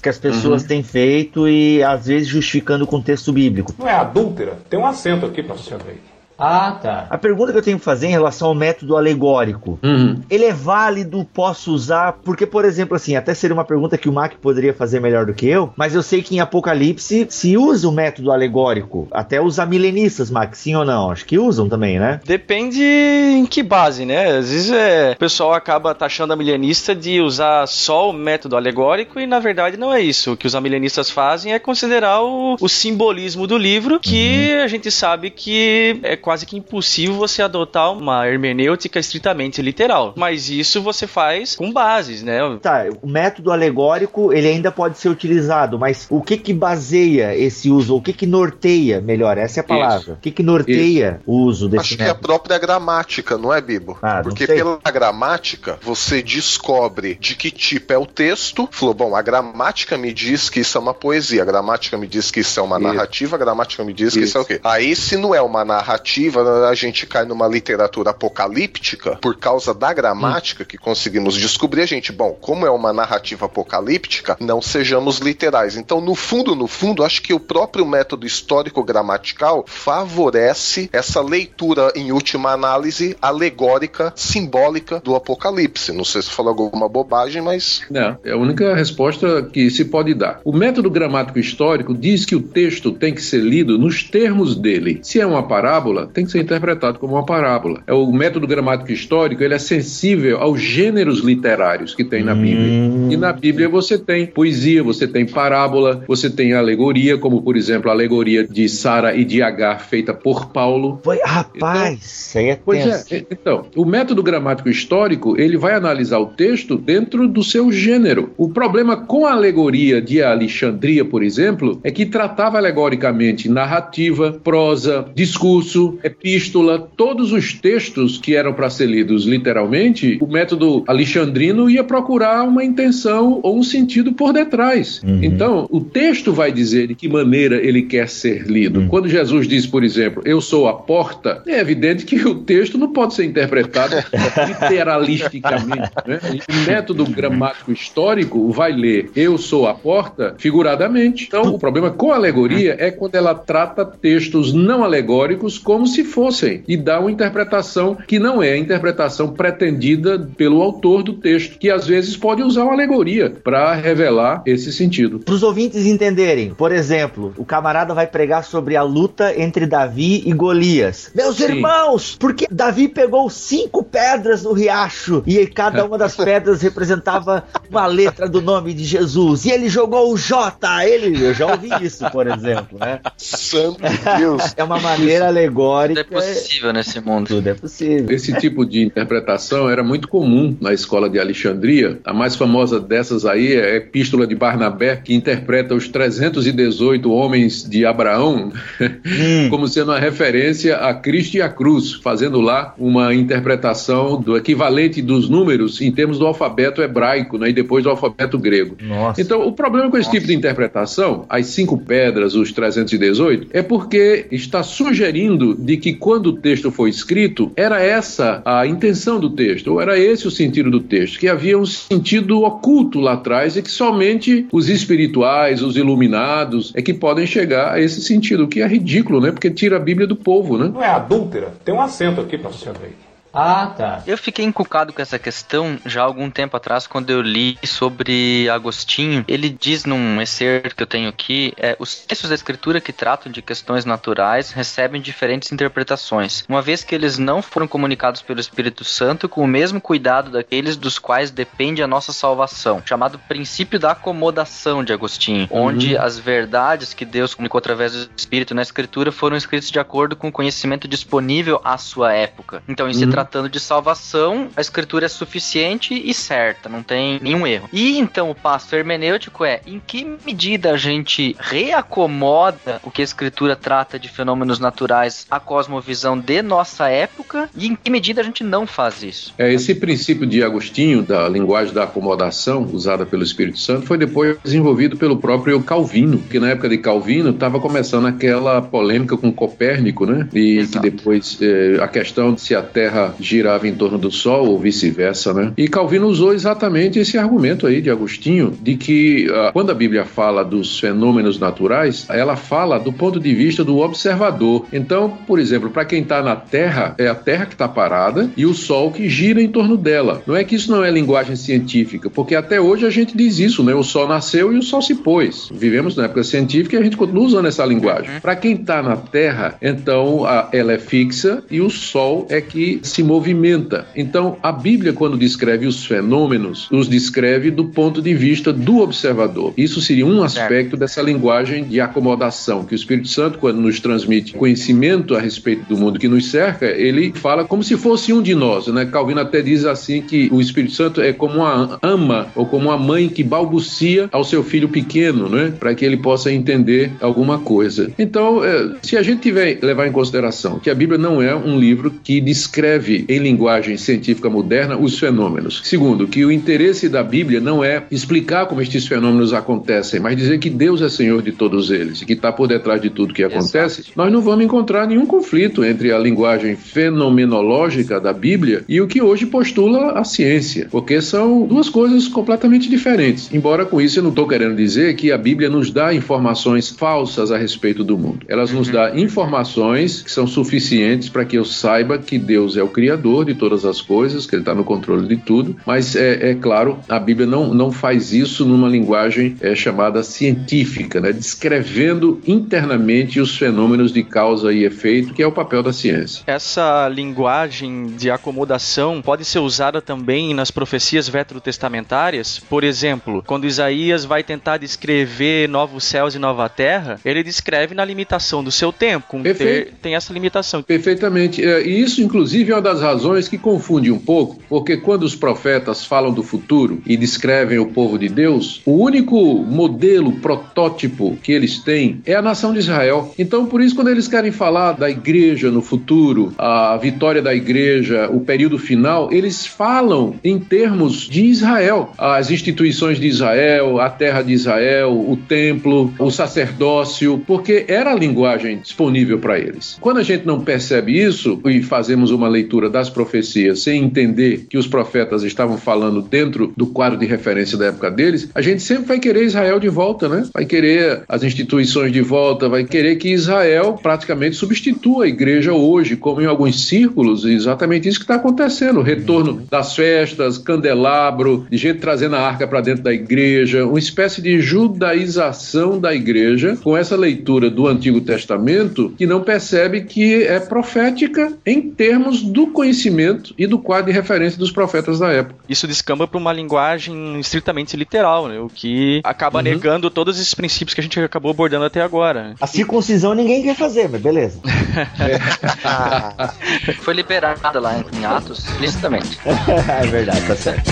que as pessoas uhum. têm feito e às vezes justificando com texto bíblico. Não é adúltera? Tem um acento aqui para você ver. Ah, tá. A pergunta que eu tenho que fazer em relação ao método alegórico, uhum. ele é válido, posso usar? Porque, por exemplo, assim, até seria uma pergunta que o Mac poderia fazer melhor do que eu, mas eu sei que em Apocalipse se usa o método alegórico. Até os amilenistas, Mac, sim ou não? Acho que usam também, né? Depende em que base, né? Às vezes é, o pessoal acaba taxando a milenista de usar só o método alegórico e, na verdade, não é isso. O que os amilenistas fazem é considerar o, o simbolismo do livro, que uhum. a gente sabe que é quase que impossível você adotar uma hermenêutica estritamente literal. Mas isso você faz com bases, né? Tá, o método alegórico ele ainda pode ser utilizado, mas o que que baseia esse uso? O que que norteia, melhor, essa é a palavra. Isso. O que que norteia isso. o uso desse Acho método? que é a própria gramática, não é, Bibo? Ah, Porque pela gramática você descobre de que tipo é o texto. Falou, bom, a gramática me diz que isso é uma poesia, a gramática me diz que isso é uma isso. narrativa, a gramática me diz que isso é o quê? Aí se não é uma narrativa narrativa, a gente cai numa literatura apocalíptica por causa da gramática que conseguimos descobrir. A gente, bom, como é uma narrativa apocalíptica, não sejamos literais. Então, no fundo, no fundo, acho que o próprio método histórico-gramatical favorece essa leitura, em última análise, alegórica, simbólica do Apocalipse. Não sei se falou alguma bobagem, mas. Não, é a única resposta que se pode dar. O método gramático histórico diz que o texto tem que ser lido nos termos dele. Se é uma parábola, tem que ser interpretado como uma parábola. É o método gramático histórico, ele é sensível aos gêneros literários que tem na Bíblia. Hum. E na Bíblia você tem poesia, você tem parábola, você tem alegoria, como por exemplo a alegoria de Sara e de Agar feita por Paulo. Foi, rapaz, então, isso aí é Pois tenso. é, então, o método gramático histórico, ele vai analisar o texto dentro do seu gênero. O problema com a alegoria de Alexandria, por exemplo, é que tratava alegoricamente narrativa, prosa, discurso, epístola, todos os textos que eram para ser lidos literalmente, o método alexandrino ia procurar uma intenção ou um sentido por detrás. Uhum. Então, o texto vai dizer de que maneira ele quer ser lido. Uhum. Quando Jesus diz, por exemplo, eu sou a porta, é evidente que o texto não pode ser interpretado literalisticamente. Né? O método gramático histórico vai ler eu sou a porta figuradamente. Então, o problema com a alegoria é quando ela trata textos não alegóricos como se fossem e dá uma interpretação que não é a interpretação pretendida pelo autor do texto, que às vezes pode usar uma alegoria para revelar esse sentido. Para os ouvintes entenderem, por exemplo, o camarada vai pregar sobre a luta entre Davi e Golias. Meus Sim. irmãos, porque Davi pegou cinco pedras no riacho e cada uma das pedras representava uma letra do nome de Jesus e ele jogou o J. Ele, eu já ouvi isso, por exemplo, né? Santo Deus. É uma maneira alegórica tudo é possível nesse mundo. Tudo é possível. Esse tipo de interpretação era muito comum na escola de Alexandria. A mais famosa dessas aí é a Epístola de Barnabé, que interpreta os 318 homens de Abraão hum. como sendo uma referência a Cristo e a cruz, fazendo lá uma interpretação do equivalente dos números em termos do alfabeto hebraico né, e depois do alfabeto grego. Nossa. Então, o problema com esse Nossa. tipo de interpretação, as cinco pedras, os 318, é porque está sugerindo de que quando o texto foi escrito, era essa a intenção do texto, ou era esse o sentido do texto, que havia um sentido oculto lá atrás e que somente os espirituais, os iluminados, é que podem chegar a esse sentido, o que é ridículo, né? Porque tira a Bíblia do povo, né? Não é adúltera? Tem um acento aqui para você ver. Ah, tá. Eu fiquei encucado com essa questão já há algum tempo atrás, quando eu li sobre Agostinho. Ele diz num excerto que eu tenho aqui: é, os textos da escritura que tratam de questões naturais recebem diferentes interpretações, uma vez que eles não foram comunicados pelo Espírito Santo com o mesmo cuidado daqueles dos quais depende a nossa salvação, chamado princípio da acomodação de Agostinho, onde as verdades que Deus comunicou através do Espírito na escritura foram escritas de acordo com o conhecimento disponível à sua época. Então, em se Uhum. Tratando de salvação, a escritura é suficiente e certa, não tem nenhum erro. E então o passo hermenêutico é em que medida a gente reacomoda o que a escritura trata de fenômenos naturais à cosmovisão de nossa época e em que medida a gente não faz isso. É, esse princípio de Agostinho, da linguagem da acomodação, usada pelo Espírito Santo, foi depois desenvolvido pelo próprio Calvino, que na época de Calvino estava começando aquela polêmica com Copérnico, né? E que depois eh, a questão de se a Terra girava em torno do Sol ou vice-versa, né? E Calvino usou exatamente esse argumento aí de Agostinho, de que ah, quando a Bíblia fala dos fenômenos naturais, ela fala do ponto de vista do observador. Então, por exemplo, para quem está na Terra, é a Terra que está parada e o Sol que gira em torno dela. Não é que isso não é linguagem científica, porque até hoje a gente diz isso, né? O Sol nasceu e o Sol se pôs. Vivemos na época científica e a gente continua usando essa linguagem. Para quem está na Terra, então a- ela é fixa e o Sol é que se movimenta. Então, a Bíblia, quando descreve os fenômenos, os descreve do ponto de vista do observador. Isso seria um aspecto dessa linguagem de acomodação, que o Espírito Santo, quando nos transmite conhecimento a respeito do mundo que nos cerca, ele fala como se fosse um de nós. Né? Calvino até diz assim que o Espírito Santo é como uma ama ou como uma mãe que balbucia ao seu filho pequeno, né? para que ele possa entender alguma coisa. Então, eh, se a gente tiver levar em consideração que a Bíblia não é um livro que descreve em linguagem científica moderna os fenômenos. Segundo, que o interesse da Bíblia não é explicar como estes fenômenos acontecem, mas dizer que Deus é Senhor de todos eles e que está por detrás de tudo que acontece, nós não vamos encontrar nenhum conflito entre a linguagem fenomenológica da Bíblia e o que hoje postula a ciência, porque são duas coisas completamente diferentes. Embora com isso eu não estou querendo dizer que a Bíblia nos dá informações falsas a respeito do mundo. Elas nos dá informações que são suficientes para que eu saiba que Deus é o Criador de todas as coisas, que Ele está no controle de tudo. Mas é, é claro, a Bíblia não, não faz isso numa linguagem é, chamada científica, né? descrevendo internamente os fenômenos de causa e efeito, que é o papel da ciência. Essa linguagem de acomodação pode ser usada também nas profecias veterotestamentárias. Por exemplo, quando Isaías vai tentar descrever novos céus e nova terra, ele descreve na limitação do seu tempo. Com ter, tem essa limitação. Perfeitamente. É, E isso, inclusive, é uma das razões que confunde um pouco, porque quando os profetas falam do futuro e descrevem o povo de Deus, o único modelo, protótipo que eles têm é a nação de Israel. Então, por isso, quando eles querem falar da igreja no futuro, a vitória da igreja, o período final, eles falam em termos de Israel. As instituições de Israel, a terra de Israel, o templo, o sacerdócio, porque era a linguagem disponível para eles. Quando a gente não percebe isso e fazemos uma leitura das profecias sem entender que os profetas estavam falando dentro do quadro de referência da época deles, a gente sempre vai querer Israel de volta, né? Vai querer as instituições de volta, vai querer que Israel praticamente substitua a igreja hoje, como em alguns círculos, exatamente isso que está acontecendo. O retorno das festas, candelabro, de gente trazendo a arca para dentro da igreja, uma espécie de judaização da igreja com essa leitura do Antigo Testamento que não percebe que é profética em termos do conhecimento e do quadro de referência dos profetas da época. Isso descamba para uma linguagem estritamente literal, né? o que acaba negando todos esses princípios que a gente acabou abordando até agora. A circuncisão ninguém quer fazer, mas beleza. Foi liberada lá em Atos, explicitamente. é verdade, tá certo.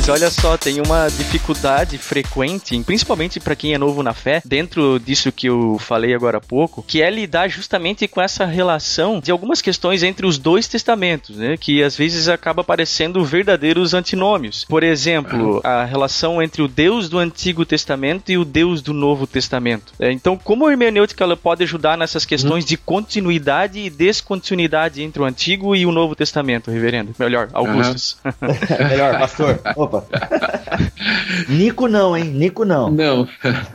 Mas olha só, tem uma dificuldade frequente, principalmente para quem é novo na fé, dentro disso que eu falei agora há pouco, que é lidar justamente com essa relação de algumas questões entre os dois testamentos, né? Que às vezes acaba parecendo verdadeiros antinômios. Por exemplo, a relação entre o Deus do Antigo Testamento e o Deus do Novo Testamento. É, então, como a hermenêutica ela pode ajudar nessas questões de continuidade e descontinuidade entre o Antigo e o Novo Testamento, reverendo? Melhor, Augustus. Melhor, pastor. Opa. Nico não, hein? Nico não. Não.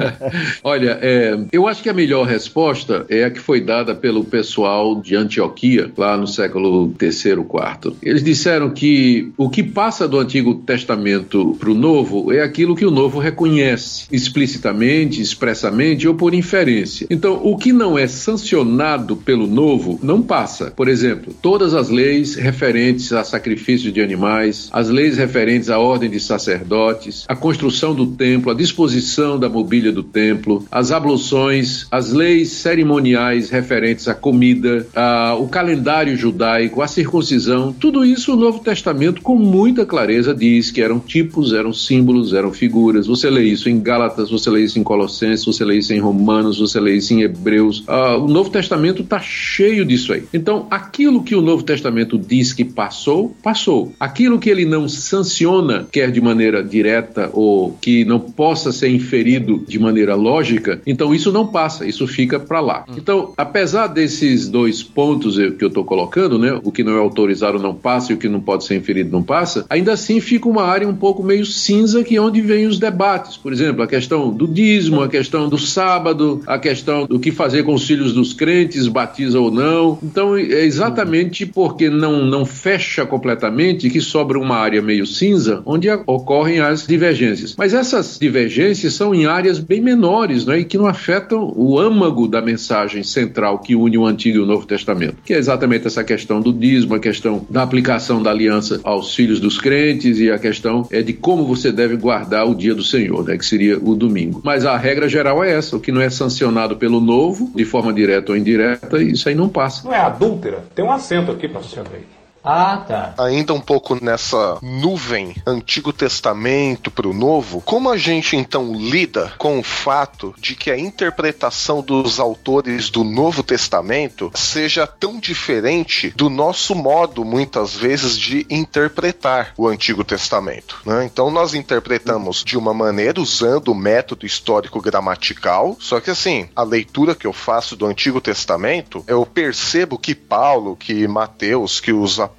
Olha, é, eu acho que a melhor resposta é a que foi dada pelo pessoal de Antioquia, lá no século III, IV. Eles disseram que o que passa do Antigo Testamento para o Novo é aquilo que o Novo reconhece, explicitamente, expressamente ou por inferência. Então, o que não é sancionado pelo Novo não passa. Por exemplo, todas as leis referentes a sacrifício de animais, as leis referentes à ordem de sacerdotes, a construção do templo, a disposição da mobília do templo, as abluções, as leis cerimoniais referentes à comida, a, o calendário judaico, a circuncisão, tudo isso o Novo Testamento com muita clareza diz que eram tipos, eram símbolos, eram figuras. Você lê isso em Gálatas, você lê isso em Colossenses, você lê isso em Romanos, você lê isso em Hebreus. Ah, o Novo Testamento está cheio disso aí. Então, aquilo que o Novo Testamento diz que passou, passou. Aquilo que ele não sanciona, quer de maneira direta ou que não possa ser inferido de maneira lógica, então isso não passa, isso fica para lá. Hum. Então, apesar desses dois pontos que eu estou colocando, né, o que não é autorizado não passa e o que não pode ser inferido não passa, ainda assim fica uma área um pouco meio cinza que é onde vem os debates. Por exemplo, a questão do dízimo, a questão do sábado, a questão do que fazer com os filhos dos crentes, batiza ou não. Então, é exatamente porque não, não fecha completamente que sobra uma área meio cinza onde ocorrem as divergências. Mas essas divergências são em áreas bem menores né, e que não afetam o âmago da mensagem central que une o Antigo e o Novo Testamento, que é exatamente essa questão do dízimo, a questão da aplicação da aliança aos filhos dos crentes e a questão é de como você deve guardar o dia do Senhor, né, que seria o domingo. Mas a regra geral é essa: o que não é sancionado pelo Novo, de forma direta ou indireta, isso aí não passa. Não é adúltera? Tem um acento aqui para você ver. Ah, tá. Ainda um pouco nessa nuvem Antigo Testamento para o Novo, como a gente então lida com o fato de que a interpretação dos autores do Novo Testamento seja tão diferente do nosso modo, muitas vezes, de interpretar o Antigo Testamento? Né? Então, nós interpretamos de uma maneira usando o método histórico gramatical, só que assim, a leitura que eu faço do Antigo Testamento, eu percebo que Paulo, que Mateus, que os apóstolos,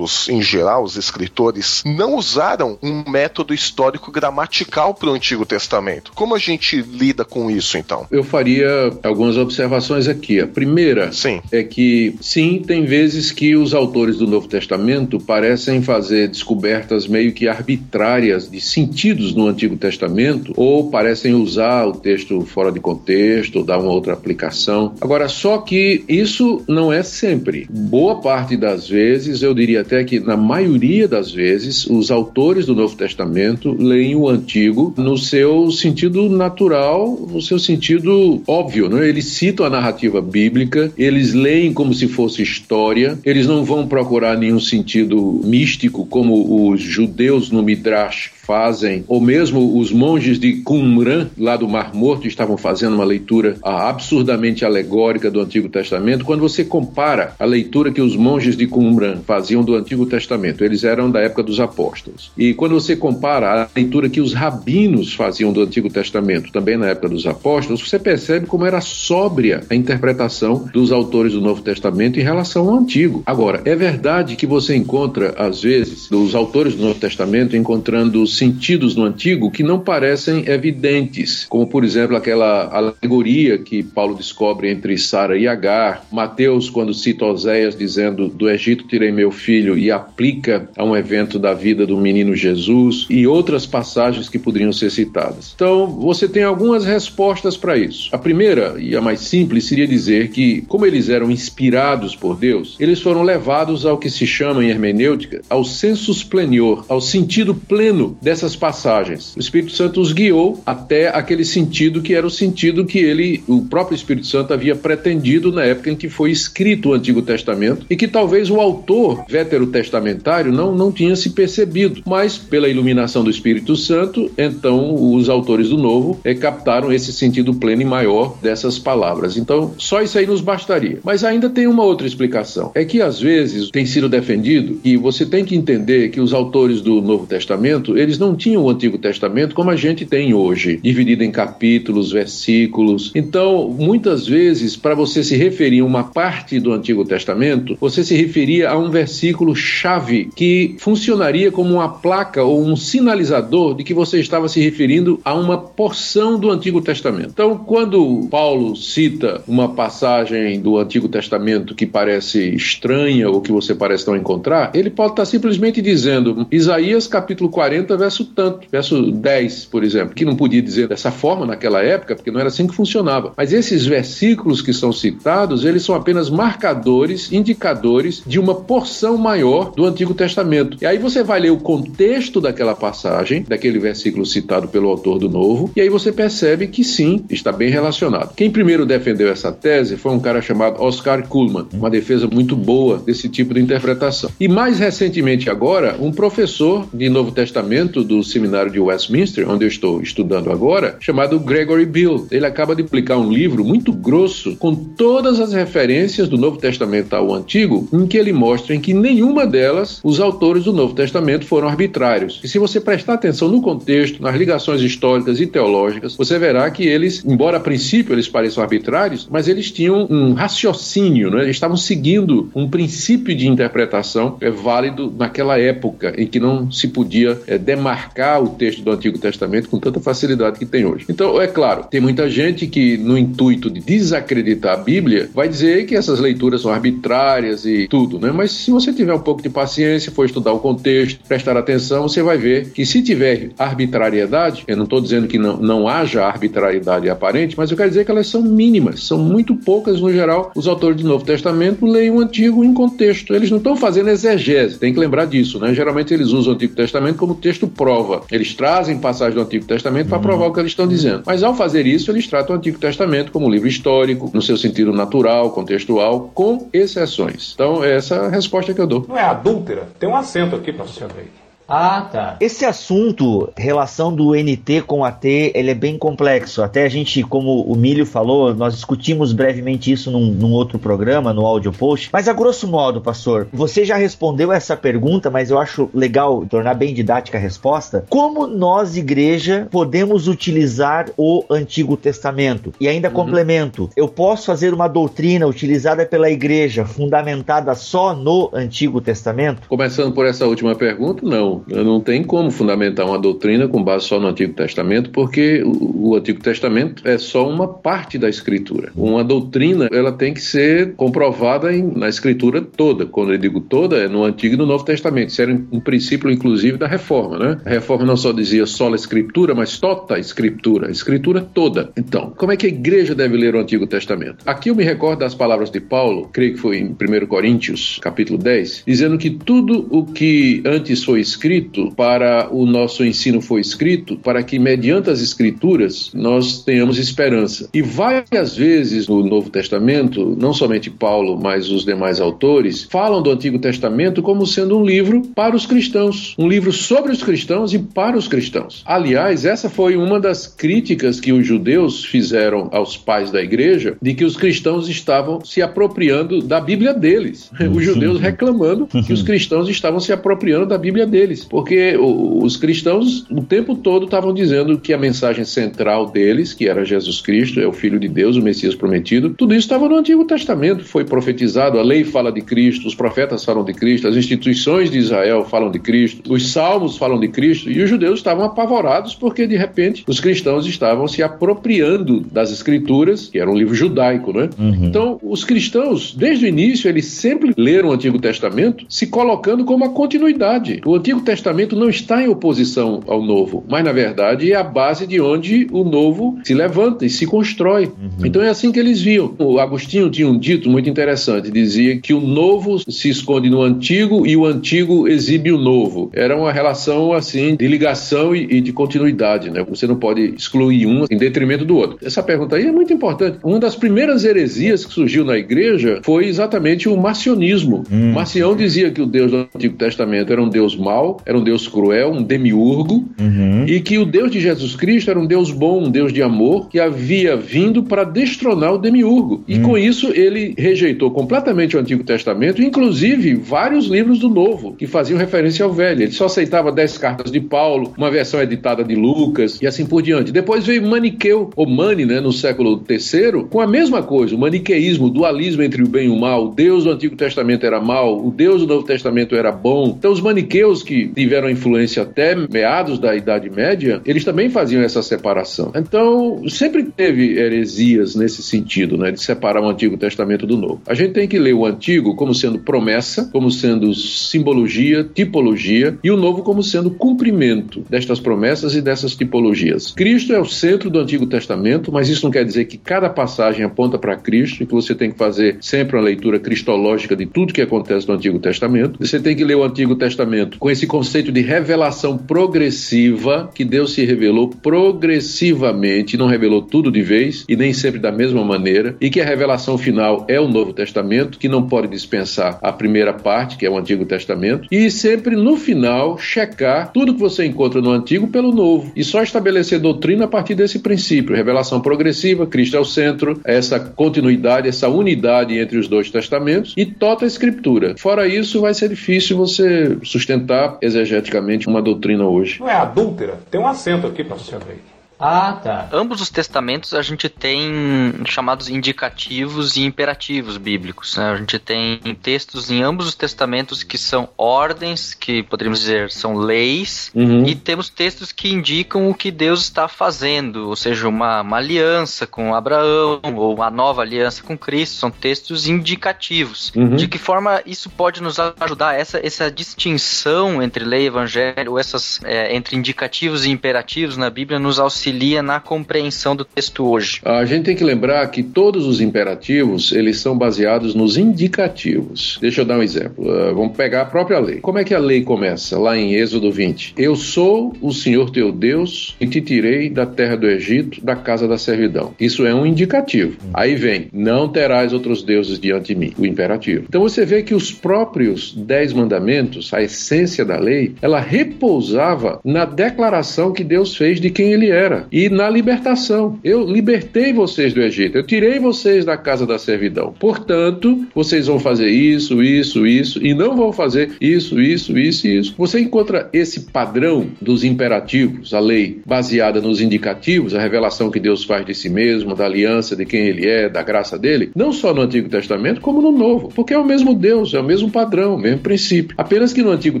em geral, os escritores, não usaram um método histórico gramatical para o Antigo Testamento. Como a gente lida com isso, então? Eu faria algumas observações aqui. A primeira sim. é que, sim, tem vezes que os autores do Novo Testamento parecem fazer descobertas meio que arbitrárias de sentidos no Antigo Testamento ou parecem usar o texto fora de contexto ou dar uma outra aplicação. Agora, só que isso não é sempre. Boa parte das vezes eu diria até que na maioria das vezes, os autores do Novo Testamento leem o Antigo no seu sentido natural, no seu sentido óbvio. Né? Eles citam a narrativa bíblica, eles leem como se fosse história, eles não vão procurar nenhum sentido místico, como os judeus no Midrash fazem, ou mesmo os monges de Qumran, lá do Mar Morto, estavam fazendo uma leitura absurdamente alegórica do Antigo Testamento. Quando você compara a leitura que os monges de Qumran faziam do Antigo Testamento, eles eram da época dos apóstolos. E quando você compara a leitura que os rabinos faziam do Antigo Testamento, também na época dos apóstolos, você percebe como era sóbria a interpretação dos autores do Novo Testamento em relação ao Antigo. Agora, é verdade que você encontra, às vezes, dos autores do Novo Testamento encontrando sentidos no Antigo que não parecem evidentes, como por exemplo aquela alegoria que Paulo descobre entre Sara e Agar, Mateus quando cita Oséias dizendo do Egito tirei meu filho e aplica a um evento da vida do menino Jesus e outras passagens que poderiam ser citadas. Então, você tem algumas respostas para isso. A primeira e a mais simples seria dizer que, como eles eram inspirados por Deus, eles foram levados ao que se chama em hermenêutica ao sensus plenior, ao sentido pleno dessas passagens. O Espírito Santo os guiou até aquele sentido que era o sentido que ele, o próprio Espírito Santo, havia pretendido na época em que foi escrito o Antigo Testamento e que talvez o autor veterotestamentário não, não tinha se percebido. Mas, pela iluminação do Espírito Santo, então os autores do Novo é, captaram esse sentido pleno e maior dessas palavras. Então, só isso aí nos bastaria. Mas ainda tem uma outra explicação. É que às vezes tem sido defendido e você tem que entender que os autores do Novo Testamento, eles não tinham o Antigo Testamento como a gente tem hoje, dividido em capítulos, versículos. Então, muitas vezes, para você se referir a uma parte do Antigo Testamento, você se referia a um versículo chave que funcionaria como uma placa ou um sinalizador de que você estava se referindo a uma porção do Antigo Testamento. Então, quando Paulo cita uma passagem do Antigo Testamento que parece estranha ou que você parece não encontrar, ele pode estar simplesmente dizendo Isaías capítulo 40, verso tanto, verso 10, por exemplo, que não podia dizer dessa forma naquela época, porque não era assim que funcionava. Mas esses versículos que são citados, eles são apenas marcadores, indicadores de uma porção maior do Antigo Testamento. E aí você vai ler o contexto daquela passagem, daquele versículo citado pelo autor do Novo, e aí você percebe que sim, está bem relacionado. Quem primeiro defendeu essa tese foi um cara chamado Oscar Kuhlmann, uma defesa muito boa desse tipo de interpretação. E mais recentemente agora, um professor de Novo Testamento do seminário de Westminster, onde eu estou estudando agora, chamado Gregory Bill. Ele acaba de publicar um livro muito grosso com todas as referências do Novo Testamento ao Antigo, em que ele mostra em que nenhuma delas os autores do Novo Testamento foram arbitrários. E se você prestar atenção no contexto, nas ligações históricas e teológicas, você verá que eles, embora a princípio eles pareçam arbitrários, mas eles tinham um raciocínio, né? eles estavam seguindo um princípio de interpretação é, válido naquela época em que não se podia é, demarcar o texto do Antigo Testamento com tanta facilidade que tem hoje. Então, é claro, tem muita gente que, no intuito de desacreditar a Bíblia, vai dizer que essas leituras são arbitrárias e tudo, né? Mas se você tiver um pouco de paciência, for estudar o contexto, prestar atenção, você vai ver que se tiver arbitrariedade, eu não estou dizendo que não, não haja arbitrariedade aparente, mas eu quero dizer que elas são mínimas, são muito poucas no geral. Os autores do Novo Testamento leem o Antigo em contexto. Eles não estão fazendo exegese, tem que lembrar disso, né? Geralmente eles usam o Antigo Testamento como texto prova. Eles trazem passagens do Antigo Testamento para provar o que eles estão dizendo. Mas ao fazer isso, eles tratam o Antigo Testamento como livro histórico, no seu sentido natural, contextual, com exceções. Então, essa é a resposta que eu dou. Não é adúltera? Tem um acento aqui para você ver. Ah, tá. Esse assunto, relação do NT com AT, ele é bem complexo. Até a gente, como o Milho falou, nós discutimos brevemente isso num, num, outro programa, no áudio post. Mas a grosso modo, pastor, você já respondeu essa pergunta, mas eu acho legal tornar bem didática a resposta. Como nós, igreja, podemos utilizar o Antigo Testamento? E ainda uhum. complemento, eu posso fazer uma doutrina utilizada pela igreja, fundamentada só no Antigo Testamento? Começando por essa última pergunta, não. Não tem como fundamentar uma doutrina com base só no Antigo Testamento, porque o, Antigo Testamento é só uma parte da Escritura. Uma doutrina, ela tem que ser comprovada em, na Escritura toda. Quando eu digo toda, é no Antigo e no Novo Testamento. Isso era um princípio, inclusive, da Reforma, né? A Reforma não só dizia só a Escritura, mas tota Escritura, a Escritura toda. Então, como é que a igreja deve ler o Antigo Testamento? Aqui eu me recordo das palavras de Paulo, creio que foi em 1 Coríntios, capítulo 10, dizendo que tudo o que antes foi escrito escrito, para o nosso ensino foi escrito, para que mediante as escrituras nós tenhamos esperança. E várias vezes no Novo Testamento, não somente Paulo, mas os demais autores, falam do Antigo Testamento como sendo um livro para os cristãos, um livro sobre os cristãos e para os cristãos. Aliás, essa foi uma das críticas que os judeus fizeram aos pais da igreja, de que os cristãos estavam se apropriando da Bíblia deles. Os judeus reclamando que os cristãos estavam se apropriando da Bíblia deles deles, porque os cristãos o tempo todo estavam dizendo que a mensagem central deles, que era Jesus Cristo, é o Filho de Deus, o Messias prometido, tudo isso estava no Antigo Testamento, foi profetizado, a lei fala de Cristo, os profetas falam de Cristo, as instituições de Israel falam de Cristo, os salmos falam de Cristo, e os judeus estavam apavorados porque de repente os cristãos estavam se apropriando das escrituras, que era um livro judaico, né? Uhum. Então, os cristãos, desde o início, eles sempre leram o Antigo Testamento se colocando como a continuidade. O Antigo Testamento não está em oposição ao Novo, mas na verdade é a base de onde o Novo se levanta e se constrói. Uhum. Então é assim que eles viam. O Agostinho tinha um dito muito interessante, dizia que o Novo se esconde no Antigo e o Antigo exibe o Novo. Era uma relação assim de ligação e, e de continuidade, né? Você não pode excluir um em detrimento do outro. Essa pergunta aí é muito importante. Uma das primeiras heresias que surgiu na igreja foi exatamente o marcionismo. Uhum. Marcião dizia que o Deus do Antigo Testamento era um Deus mau mal, era um Deus cruel, um demiurgo, Uhum. e que o Deus de Jesus Cristo era um Deus bom, um Deus de amor, que havia vindo para destronar o demiurgo. E com isso ele rejeitou completamente o Antigo Testamento, inclusive vários livros do Novo, que faziam referência ao Velho. Ele só aceitava dez cartas de Paulo, uma versão editada de Lucas e assim por diante. Depois veio Maniqueu, ou Mani, né, no século III, com a mesma coisa, o maniqueísmo, o dualismo entre o bem e o mal. O Deus do Antigo Testamento era mal, o Deus do Novo Testamento era bom. Então os maniqueus que tiveram influência até meados da Idade Média, eles também faziam essa separação. Então, sempre teve heresias nesse sentido, né, de separar o Antigo Testamento do Novo. A gente tem que ler o Antigo como sendo promessa, como sendo simbologia, tipologia, e o Novo como sendo cumprimento destas promessas e dessas tipologias. Cristo é o centro do Antigo Testamento, mas isso não quer dizer que cada passagem aponta para Cristo e que você tem que fazer sempre uma leitura cristológica de tudo que acontece no Antigo Testamento. Você tem que ler o Antigo Testamento com esse conceito de revelação progressiva, que Deus se revelou progressivamente, não revelou tudo de vez e nem sempre da mesma maneira, e que a revelação final é o Novo Testamento, que não pode dispensar a primeira parte, que é o Antigo Testamento, e sempre no final checar tudo que você encontra no Antigo pelo Novo, e só estabelecer doutrina a partir desse princípio, revelação progressiva, Cristo é o centro, essa continuidade, essa unidade entre os dois testamentos e tota a escritura. Fora isso, vai ser difícil você sustentar exegeticamente uma doutrina hoje. Não é adúltera? Tem um acento aqui pra você ver. Ah, tá. Ambos os testamentos a gente tem chamados indicativos e imperativos bíblicos. né? A gente tem textos em ambos os testamentos que são ordens, que poderíamos dizer são leis, Uhum. e temos textos que indicam o que Deus está fazendo, ou seja, uma, uma aliança com Abraão ou uma nova aliança com Cristo. São textos indicativos. Uhum. De que forma isso pode nos ajudar? Essa, essa distinção entre lei e evangelho, ou essas é, entre indicativos e imperativos na Bíblia, nos auxilia na compreensão do texto hoje. A gente tem que lembrar que todos os imperativos, eles são baseados nos indicativos. Deixa eu dar um exemplo. Uh, vamos pegar a própria lei. Como é que a lei começa? Lá em Êxodo 20. Eu sou o Senhor teu Deus e te tirei da terra do Egito, da casa da servidão. Isso é um indicativo. Aí vem, não terás outros deuses diante de mim. O imperativo. Então você vê que os próprios dez mandamentos, a essência da lei, ela repousava na declaração que Deus fez de quem ele era e na libertação. Eu libertei vocês do Egito, eu tirei vocês da casa da servidão. Portanto, vocês vão fazer isso, isso, isso e não vão fazer isso, isso, isso e isso. Você encontra esse padrão dos imperativos, a lei baseada nos indicativos, a revelação que Deus faz de si mesmo, da aliança, de quem ele é, da graça dele, não só no Antigo Testamento, como no Novo, porque é o mesmo Deus, é o mesmo padrão, o mesmo princípio. Apenas que no Antigo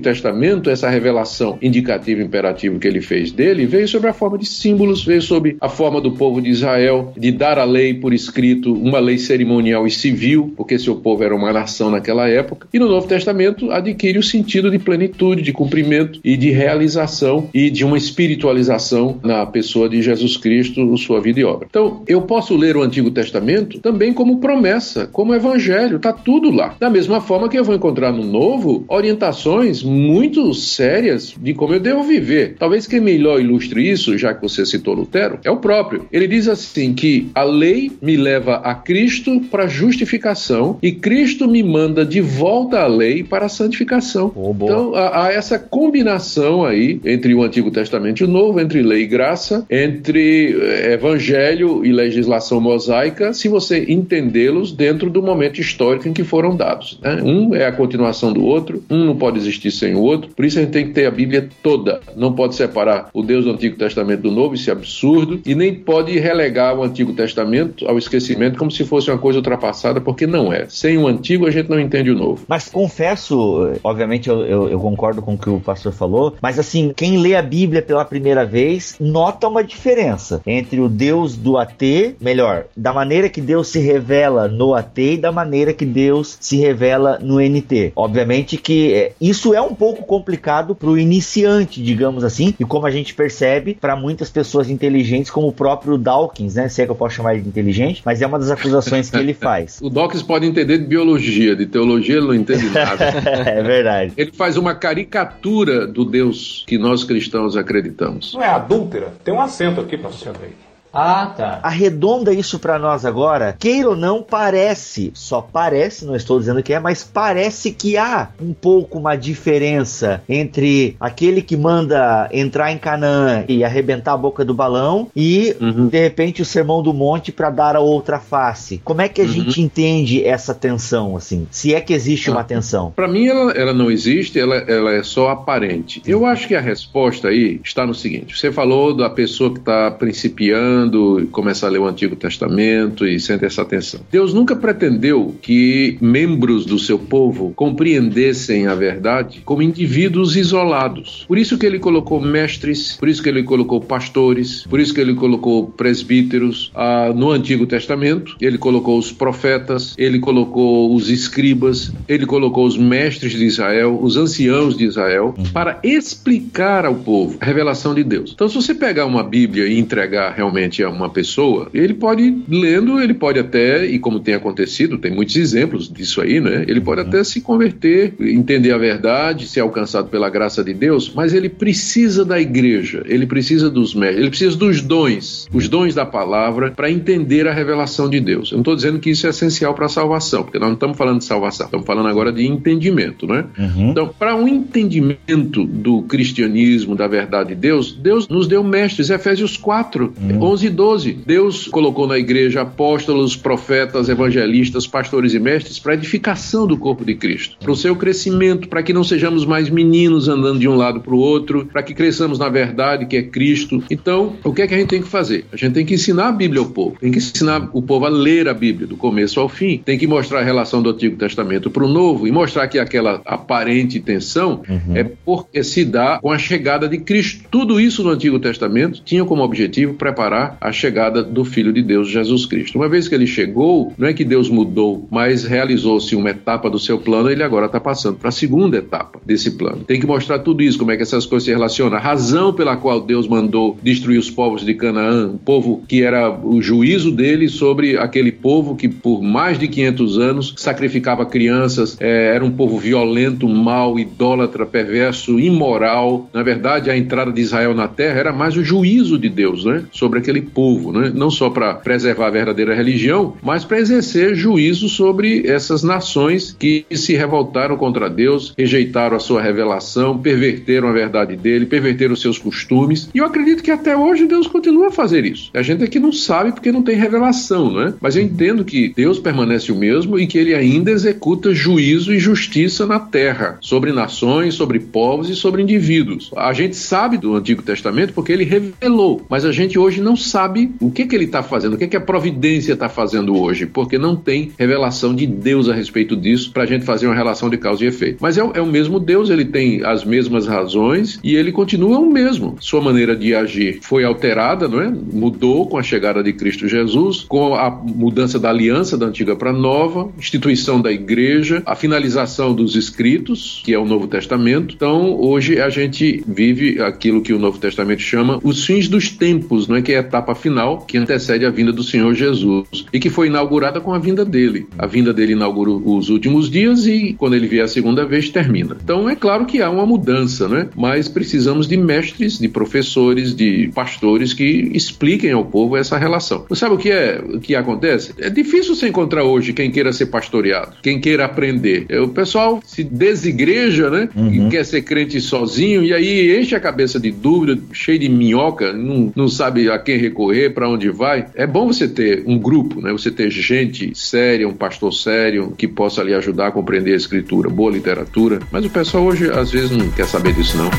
Testamento, essa revelação indicativa e imperativa que ele fez dele veio sobre a forma de símbolos, veio sobre a forma do povo de Israel de dar a lei por escrito, uma lei cerimonial e civil, porque seu povo era uma nação naquela época. E no Novo Testamento adquire o sentido de plenitude, de cumprimento e de realização e de uma espiritualização na pessoa de Jesus Cristo, sua vida e obra. Então, eu posso ler o Antigo Testamento também como promessa, como evangelho, tá tudo lá. Da mesma forma que eu vou encontrar no Novo orientações muito sérias de como eu devo viver. Talvez quem melhor ilustre isso, já que você citou Lutero, é o próprio. Ele diz assim que a lei me leva a Cristo para justificação e Cristo me manda de volta à lei para a santificação. então há, há essa combinação aí entre o Antigo Testamento e o Novo, entre lei e graça, entre eh, evangelho e legislação mosaica, se você entendê-los dentro do momento histórico em que foram dados. né? Um é a continuação do outro, um não pode existir sem o outro, por isso a gente tem que ter a Bíblia toda. Não pode separar o Deus do Antigo Testamento do Novo, isso é absurdo, e nem pode relegar o Antigo Testamento ao esquecimento como se fosse uma coisa ultrapassada, porque não é. Sem o Antigo a gente não entende o Novo. Mas confesso, obviamente eu, eu, eu concordo com o que o pastor falou, mas assim, quem lê a Bíblia pela primeira vez nota uma diferença entre o Deus do AT, melhor, da maneira que Deus se revela no AT e da maneira que Deus se revela no NT. Obviamente que é, isso é um pouco complicado para o iniciante, digamos assim, e como a gente percebe, para muitas pessoas inteligentes, como o próprio Dawkins, né? Se é que eu posso chamar ele de inteligente, mas é uma das acusações que ele faz. O Dawkins pode entender de biologia, de teologia ele não entende nada. é verdade. Ele faz uma caricatura do Deus que nós cristãos acreditamos. Não é adúltera? Tem um acento aqui pra você ver. Ah, tá. Arredonda isso para nós agora. Queira ou não, parece, só parece, não estou dizendo que é, mas parece que há um pouco uma diferença entre aquele que manda entrar em Canaã e arrebentar a boca do balão e, uhum. de repente, o sermão do monte para dar a outra face. Como é que a uhum. gente entende essa tensão, assim? Se é que existe ah. uma tensão? Para mim, ela, ela, não existe, ela, ela é só aparente. Eu acho que a resposta aí está no seguinte: você falou da pessoa que está principiando e começa a ler o Antigo Testamento e sente essa tensão. Deus nunca pretendeu que membros do seu povo compreendessem a verdade como indivíduos isolados. Por isso que ele colocou mestres, por isso que ele colocou pastores, por isso que ele colocou presbíteros ah, no Antigo Testamento, ele colocou os profetas, ele colocou os escribas, ele colocou os mestres de Israel, os anciãos de Israel, uhum. para explicar ao povo a revelação de Deus. Então, se você pegar uma Bíblia e entregar realmente a uma pessoa, ele pode, lendo, ele pode até, e como tem acontecido, tem muitos exemplos disso aí, né? Ele pode até se converter, entender a verdade, ser alcançado pela graça de Deus, mas ele precisa da igreja, ele precisa dos mestres, ele precisa dos dons, os dons da palavra, para entender a revelação de Deus. Eu não estou dizendo que isso é essencial para a salvação, porque nós não estamos falando de salvação, estamos falando agora de entendimento, né? Uhum. Então, para um entendimento do cristianismo, da verdade de Deus, Deus nos deu mestres, Efésios 4, uhum. 11 e 12. Deus colocou na igreja apóstolos, profetas, evangelistas, pastores e mestres para edificação do corpo de Cristo, para o seu crescimento, para que não sejamos mais meninos andando de um lado para o outro, para que cresçamos na verdade que é Cristo. Então, o que é que a gente tem que fazer? A gente tem que ensinar a Bíblia ao povo, tem que ensinar o povo a ler a Bíblia do começo ao fim, tem que mostrar a relação do Antigo Testamento para o Novo e mostrar que aquela aparente tensão uhum. é porque se dá com a chegada de Cristo. Tudo isso no Antigo Testamento tinha como objetivo preparar a chegada do Filho de Deus, Jesus Cristo. Uma vez que ele chegou, não é que Deus mudou, mas realizou-se uma etapa do seu plano, ele agora está passando para a segunda etapa desse plano. Tem que mostrar tudo isso, como é que essas coisas se relacionam, a razão pela qual Deus mandou destruir os povos de Canaã, um povo que era o juízo dele sobre aquele povo que por mais de 500 anos sacrificava crianças, é, era um povo violento, mau, idólatra, perverso, imoral. Na verdade, a entrada de Israel na terra era mais o juízo de Deus né, sobre aquele povo, né? não só para preservar a verdadeira religião, mas para exercer juízo sobre essas nações que se revoltaram contra Deus, rejeitaram a sua revelação, perverteram a verdade dele, perverteram os seus costumes. E eu acredito que até hoje Deus continua a fazer isso. A gente aqui não sabe porque não tem revelação, né? Mas eu entendo que Deus permanece o mesmo e que ele ainda executa juízo e justiça na terra, sobre nações, sobre povos e sobre indivíduos. A gente sabe do Antigo Testamento porque ele revelou, mas a gente hoje não sabe o que, que ele está fazendo, o que, que a providência está fazendo hoje, porque não tem revelação de Deus a respeito disso para a gente fazer uma relação de causa e efeito. Mas é, é o mesmo Deus, ele tem as mesmas razões e ele continua o mesmo. Sua maneira de agir foi alterada, não é? Mudou com a chegada de Cristo Jesus, com a mudança da aliança da antiga para nova, instituição da igreja, a finalização dos escritos, que é o Novo Testamento. Então, hoje a gente vive aquilo que o Novo Testamento chama os fins dos tempos, não é que é a etapa final que antecede a vinda do Senhor Jesus e que foi inaugurada com a vinda dele. A vinda dele inaugura os últimos dias e quando ele vier a segunda vez termina. Então, é claro que há uma mudança, né? Mas precisamos de mestres, de professores, de pastores que expliquem ao povo essa relação. Você sabe o que é o que acontece? É difícil você encontrar hoje quem queira ser pastoreado, quem queira aprender. É, o pessoal se desigreja, né? Uhum. E quer ser crente sozinho e aí enche a cabeça de dúvida, cheio de minhoca, não, não sabe a quem recorrer, para onde vai. É bom você ter um grupo, né? Você ter gente séria, um pastor sério que possa lhe ajudar a compreender a escritura, boa literatura. Mas o pessoal hoje às vezes não quer saber disso não.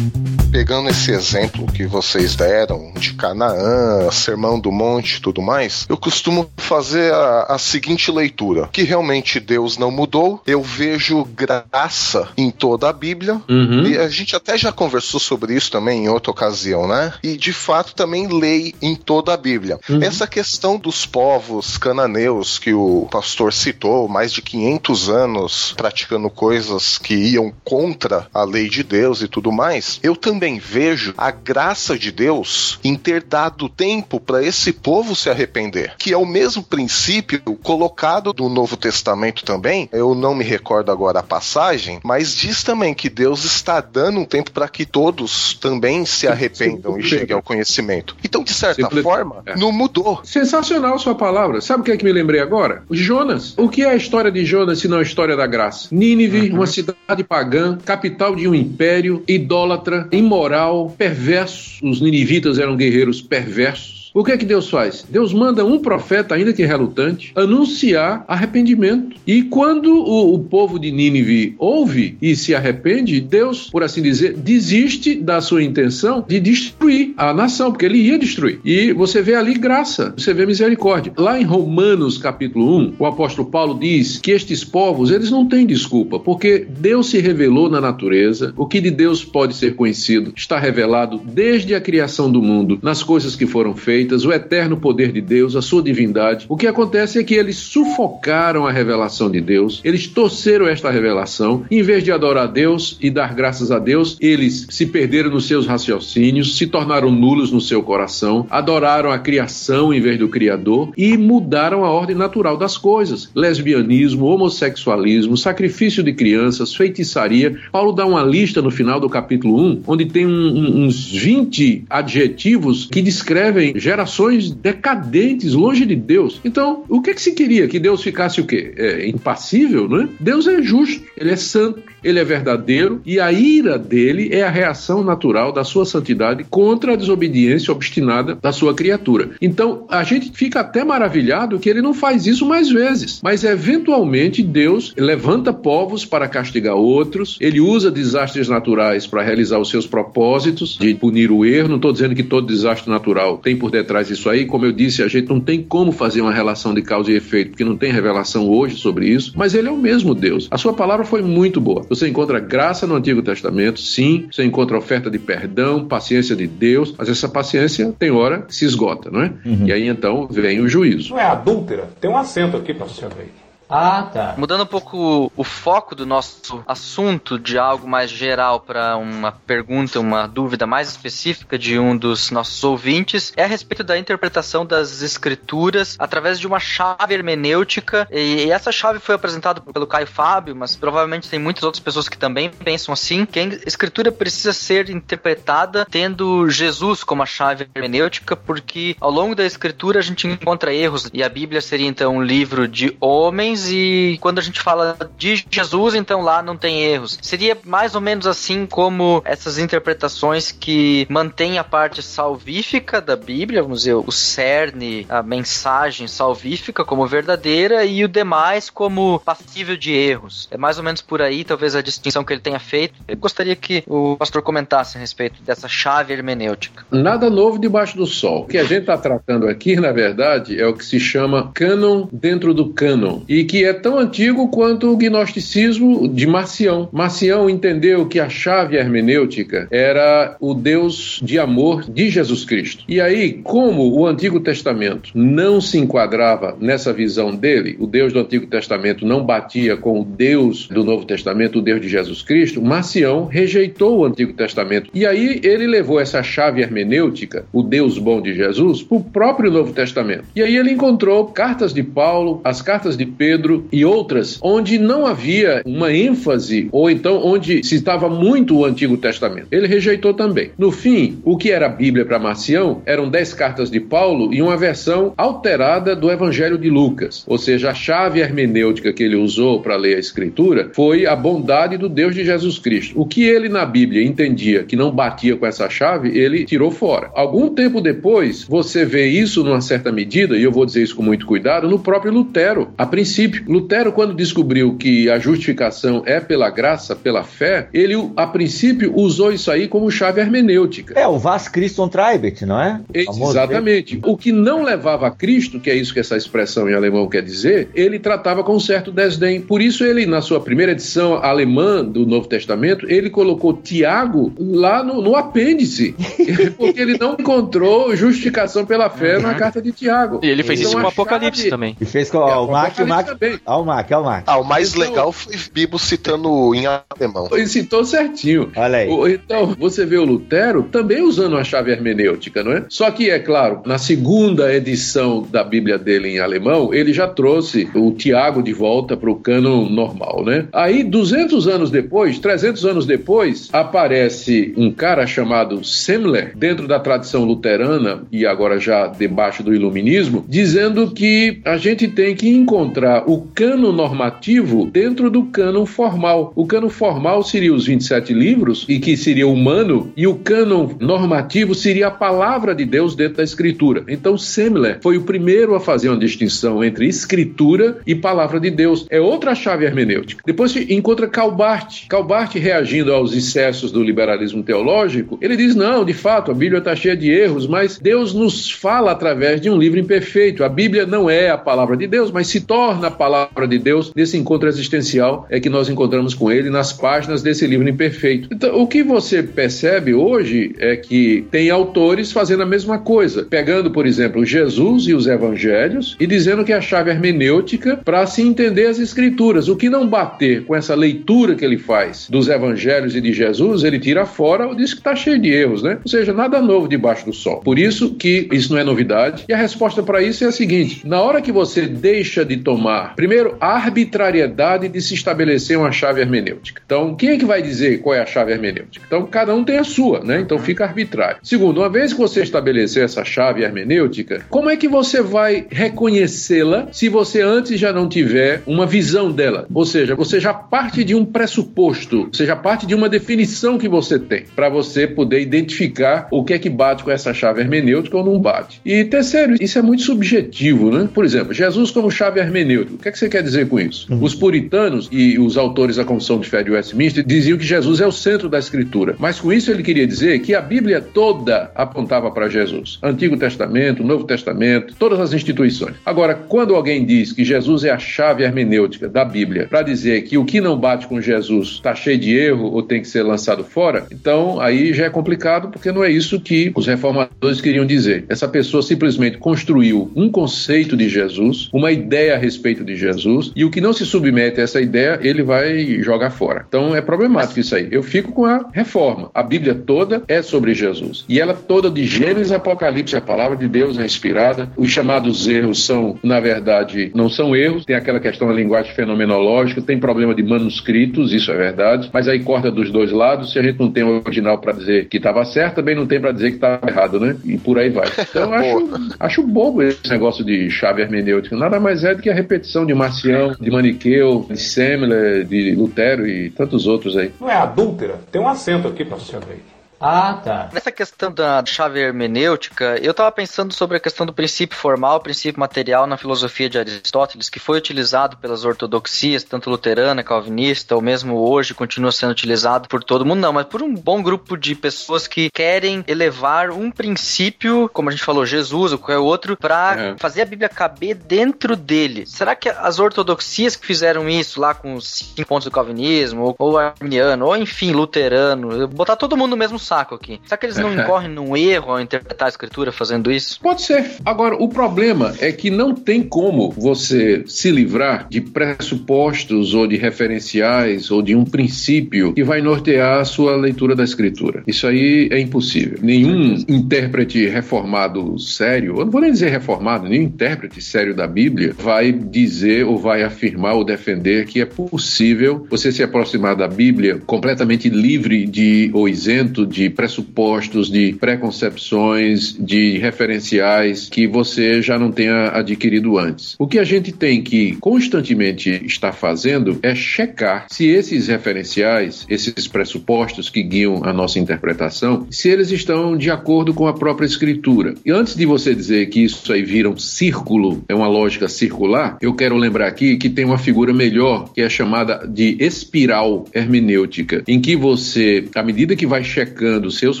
Pegando esse exemplo que vocês deram de Canaã, Sermão do Monte e tudo mais, eu costumo fazer a, a, seguinte leitura: que realmente Deus não mudou, eu vejo graça em toda a Bíblia, uhum. e a gente até já conversou sobre isso também em outra ocasião, né? E de fato também lei em toda a Bíblia. Uhum. Essa questão dos povos cananeus que o pastor citou, mais de 500 anos praticando coisas que iam contra a lei de Deus e tudo mais, eu também vejo a graça de Deus em ter dado tempo para esse povo se arrepender, que é o mesmo princípio colocado no Novo Testamento também. Eu não me recordo agora a passagem, mas diz também que Deus está dando um tempo para que todos também se arrependam e cheguem ao conhecimento. Então, de certa Simples- forma, É. não mudou. Sensacional sua palavra. Sabe o que é que me lembrei agora? O Jonas. O que é a história de Jonas se não a história da graça? Nínive, uma cidade pagã, capital de um império, idólatra, imoral, perverso. Os ninivitas eram guerreiros perversos. O que é que Deus faz? Deus manda um profeta, ainda que relutante, anunciar arrependimento. E quando o, o povo de Nínive ouve e se arrepende, Deus, por assim dizer, desiste da sua intenção de destruir a nação, porque ele ia destruir. E você vê ali graça, você vê misericórdia. Lá em Romanos capítulo 1, o apóstolo Paulo diz que estes povos, eles não têm desculpa, porque Deus se revelou na natureza, o que de Deus pode ser conhecido está revelado desde a criação do mundo, nas coisas que foram feitas, o eterno poder de Deus, a sua divindade. O que acontece é que eles sufocaram a revelação de Deus, eles torceram esta revelação, em vez de adorar a Deus e dar graças a Deus, eles se perderam nos seus raciocínios, se tornaram nulos no seu coração, adoraram a criação em vez do Criador e mudaram a ordem natural das coisas. Lesbianismo, homossexualismo, sacrifício de crianças, feitiçaria. Paulo dá uma lista no final do capítulo 1, onde tem um- um- uns 20 adjetivos que descrevem gerações decadentes, longe de Deus. Então, o que, que se queria? Que Deus ficasse o quê? É, impassível, não é? Deus é justo, ele é santo, ele é verdadeiro e a ira dele é a reação natural da sua santidade contra a desobediência obstinada da sua criatura. Então, a gente fica até maravilhado que ele não faz isso mais vezes, mas eventualmente Deus levanta povos para castigar outros, ele usa desastres naturais para realizar os seus propósitos de punir o erro. Não estou dizendo que todo desastre natural tem por detrás isso aí, como eu disse, a gente não tem como fazer uma relação de causa e efeito, porque não tem revelação hoje sobre isso, mas ele é o mesmo Deus. A sua palavra foi muito boa. Você encontra graça no Antigo Testamento, sim, você encontra oferta de perdão, paciência de Deus, mas essa paciência tem hora que se esgota, não é? E aí então vem o juízo. Não é adúltera? Tem um assento aqui pra você ver. Ah, tá. Mudando um pouco o foco do nosso assunto de algo mais geral para uma pergunta, uma dúvida mais específica de um dos nossos ouvintes, é a respeito da interpretação das escrituras através de uma chave hermenêutica. E essa chave foi apresentada pelo Caio Fábio, mas provavelmente tem muitas outras pessoas que também pensam assim, que a escritura precisa ser interpretada tendo Jesus como a chave hermenêutica, porque ao longo da escritura a gente encontra erros e a Bíblia seria então um livro de homens e quando a gente fala de Jesus, então lá não tem erros. Seria mais ou menos assim como essas interpretações que mantêm a parte salvífica da Bíblia, vamos dizer, o cerne, a mensagem salvífica como verdadeira e o demais como passível de erros. É mais ou menos por aí, talvez a distinção que ele tenha feito. Eu gostaria que o pastor comentasse a respeito dessa chave hermenêutica. Nada novo debaixo do sol. O que a gente está tratando aqui, na verdade, é o que se chama cânon dentro do cânon. E que é tão antigo quanto o gnosticismo de Marcião. Marcião entendeu que a chave hermenêutica era o Deus de amor de Jesus Cristo. E aí, como o Antigo Testamento não se enquadrava nessa visão dele, o Deus do Antigo Testamento não batia com o Deus do Novo Testamento, o Deus de Jesus Cristo, Marcião rejeitou o Antigo Testamento. E aí ele levou essa chave hermenêutica, o Deus bom de Jesus, para o próprio Novo Testamento. E aí ele encontrou cartas de Paulo, as cartas de Pedro e outras, onde não havia uma ênfase, ou então onde se estava muito o Antigo Testamento. Ele rejeitou também. No fim, o que era a Bíblia para Marcião eram dez cartas de Paulo e uma versão alterada do Evangelho de Lucas. Ou seja, a chave hermenêutica que ele usou para ler a Escritura foi a bondade do Deus de Jesus Cristo. O que ele na Bíblia entendia que não batia com essa chave, ele tirou fora. Algum tempo depois, você vê isso numa certa medida, e eu vou dizer isso com muito cuidado, no próprio Lutero. A princípio, Lutero, quando descobriu que a justificação é pela graça, pela fé, ele, a princípio, usou isso aí como chave hermenêutica. É o Vas Christum Treibet, não é? Famoso Exatamente. O que não levava a Cristo, que é isso que essa expressão em alemão quer dizer, ele tratava com certo desdém. Por isso, ele, na sua primeira edição alemã do Novo Testamento, ele colocou Tiago lá no, no apêndice, porque ele não encontrou justificação pela fé na carta de Tiago. E ele fez Então, isso com o Apocalipse chave- também. E fez com o Mac, o Mac também. Olha o Mac, olha o Mac. Ah, o mais Então- legal foi Bibo citando em alemão. Ele citou certinho. Olha aí. O- Então, você vê o Lutero também usando a chave hermenêutica, não é? Só que, é claro, na segunda edição da Bíblia dele em alemão, ele já trouxe o Tiago de volta para o cânon normal, né? Aí, 200 anos depois, 300 anos depois, aparece um cara chamado Semler, dentro da tradição luterana e agora já debaixo do iluminismo, dizendo que a gente tem que encontrar o cano normativo dentro do cano formal. O cano formal seria os 27 livros e que seria humano e o cano normativo seria a palavra de Deus dentro da escritura. Então Semler foi o primeiro a fazer uma distinção entre escritura e palavra de Deus. É outra chave hermenêutica. Depois se encontra Calbart. Calbart reagindo aos excessos do liberalismo teológico, ele diz: "Não, de fato, a Bíblia está cheia de erros, mas Deus nos fala através de um livro imperfeito. A Bíblia não é a palavra de Deus, mas se torna a palavra de Deus nesse encontro existencial é que nós encontramos com ele nas páginas desse livro imperfeito. Então, o que você percebe hoje é que tem autores fazendo a mesma coisa, pegando, por exemplo, Jesus e os evangelhos e dizendo que é a chave hermenêutica para se entender as escrituras. O que não bater com essa leitura que ele faz dos evangelhos e de Jesus, ele tira fora ou diz que está cheio de erros, né? Ou seja, nada novo debaixo do sol. Por isso que isso não é novidade. E a resposta para isso é a seguinte: na hora que você deixa de tomar, primeiro, a arbitrariedade de se estabelecer uma chave hermenêutica. Então, quem é que vai dizer qual é a chave hermenêutica? Então, cada um tem a sua, né? Então fica arbitrário. Segundo, uma vez que você estabelecer essa chave hermenêutica, como é que você vai reconhecê-la se você antes já não tiver uma visão dela? Ou seja, você já parte de um pressuposto, você já parte de uma definição que você tem para você poder identificar o que é que bate com essa chave hermenêutica ou não bate. E terceiro, isso é muito subjetivo, né? Por exemplo, Jesus como chave hermenêutica. O que é que você quer dizer com isso? Os puritanos e os autores da Confissão de Fé de Westminster diziam que Jesus é o centro da Escritura. Mas com isso ele queria dizer que a Bíblia toda apontava para Jesus. Antigo Testamento, Novo Testamento, todas as instituições. Agora, quando alguém diz que Jesus é a chave hermenêutica da Bíblia para dizer que o que não bate com Jesus está cheio de erro ou tem que ser lançado fora, então aí já é complicado porque não é isso que os reformadores queriam dizer. Essa pessoa simplesmente construiu um conceito de Jesus, uma ideia a respeito de Jesus, e o que não se submete a essa ideia, ele vai jogar fora. Então é problemático isso aí. Eu fico com a reforma. A Bíblia toda é sobre Jesus. E ela toda de Gênesis e Apocalipse, a palavra de Deus é inspirada. Os chamados erros são, na verdade, não são erros. Tem aquela questão da linguagem fenomenológica, tem problema de manuscritos, isso é verdade. Mas aí corta dos dois lados. Se a gente não tem o original para dizer que estava certo, também não tem para dizer que estava errado, né? E por aí vai. Então eu acho, acho bobo esse negócio de chave hermenêutica. Nada mais é do que a repetição de Marcião, de Maniqueu, de Semler, de Lutero e tantos outros aí. Não é adúltera? Tem um acento aqui pra você ver. Ah, tá. Nessa questão da chave hermenêutica, eu estava pensando sobre a questão do princípio formal, princípio material na filosofia de Aristóteles, que foi utilizado pelas ortodoxias, tanto luterana, calvinista, ou mesmo hoje continua sendo utilizado por todo mundo, não, mas por um bom grupo de pessoas que querem elevar um princípio, como a gente falou, Jesus ou qualquer outro, para É. fazer a Bíblia caber dentro dele. Será que as ortodoxias que fizeram isso lá com os cinco pontos do calvinismo, ou, ou arminiano, ou enfim, luterano, botar todo mundo no mesmo saco aqui. Será que eles não incorrem num erro ao interpretar a escritura fazendo isso? Pode ser. Agora, o problema é que não tem como você se livrar de pressupostos ou de referenciais ou de um princípio que vai nortear a sua leitura da escritura. Isso aí é impossível. Nenhum intérprete reformado sério, eu não vou nem dizer reformado, nenhum intérprete sério da Bíblia vai dizer ou vai afirmar ou defender que é possível você se aproximar da Bíblia completamente livre de ou isento de pressupostos, de preconcepções, de referenciais que você já não tenha adquirido antes. O que a gente tem que constantemente estar fazendo é checar se esses referenciais, esses pressupostos que guiam a nossa interpretação, se eles estão de acordo com a própria escritura. E antes de você dizer que isso aí vira um círculo, é uma lógica circular, eu quero lembrar aqui que tem uma figura melhor que é chamada de espiral hermenêutica, em que você, à medida que vai checando pegando seus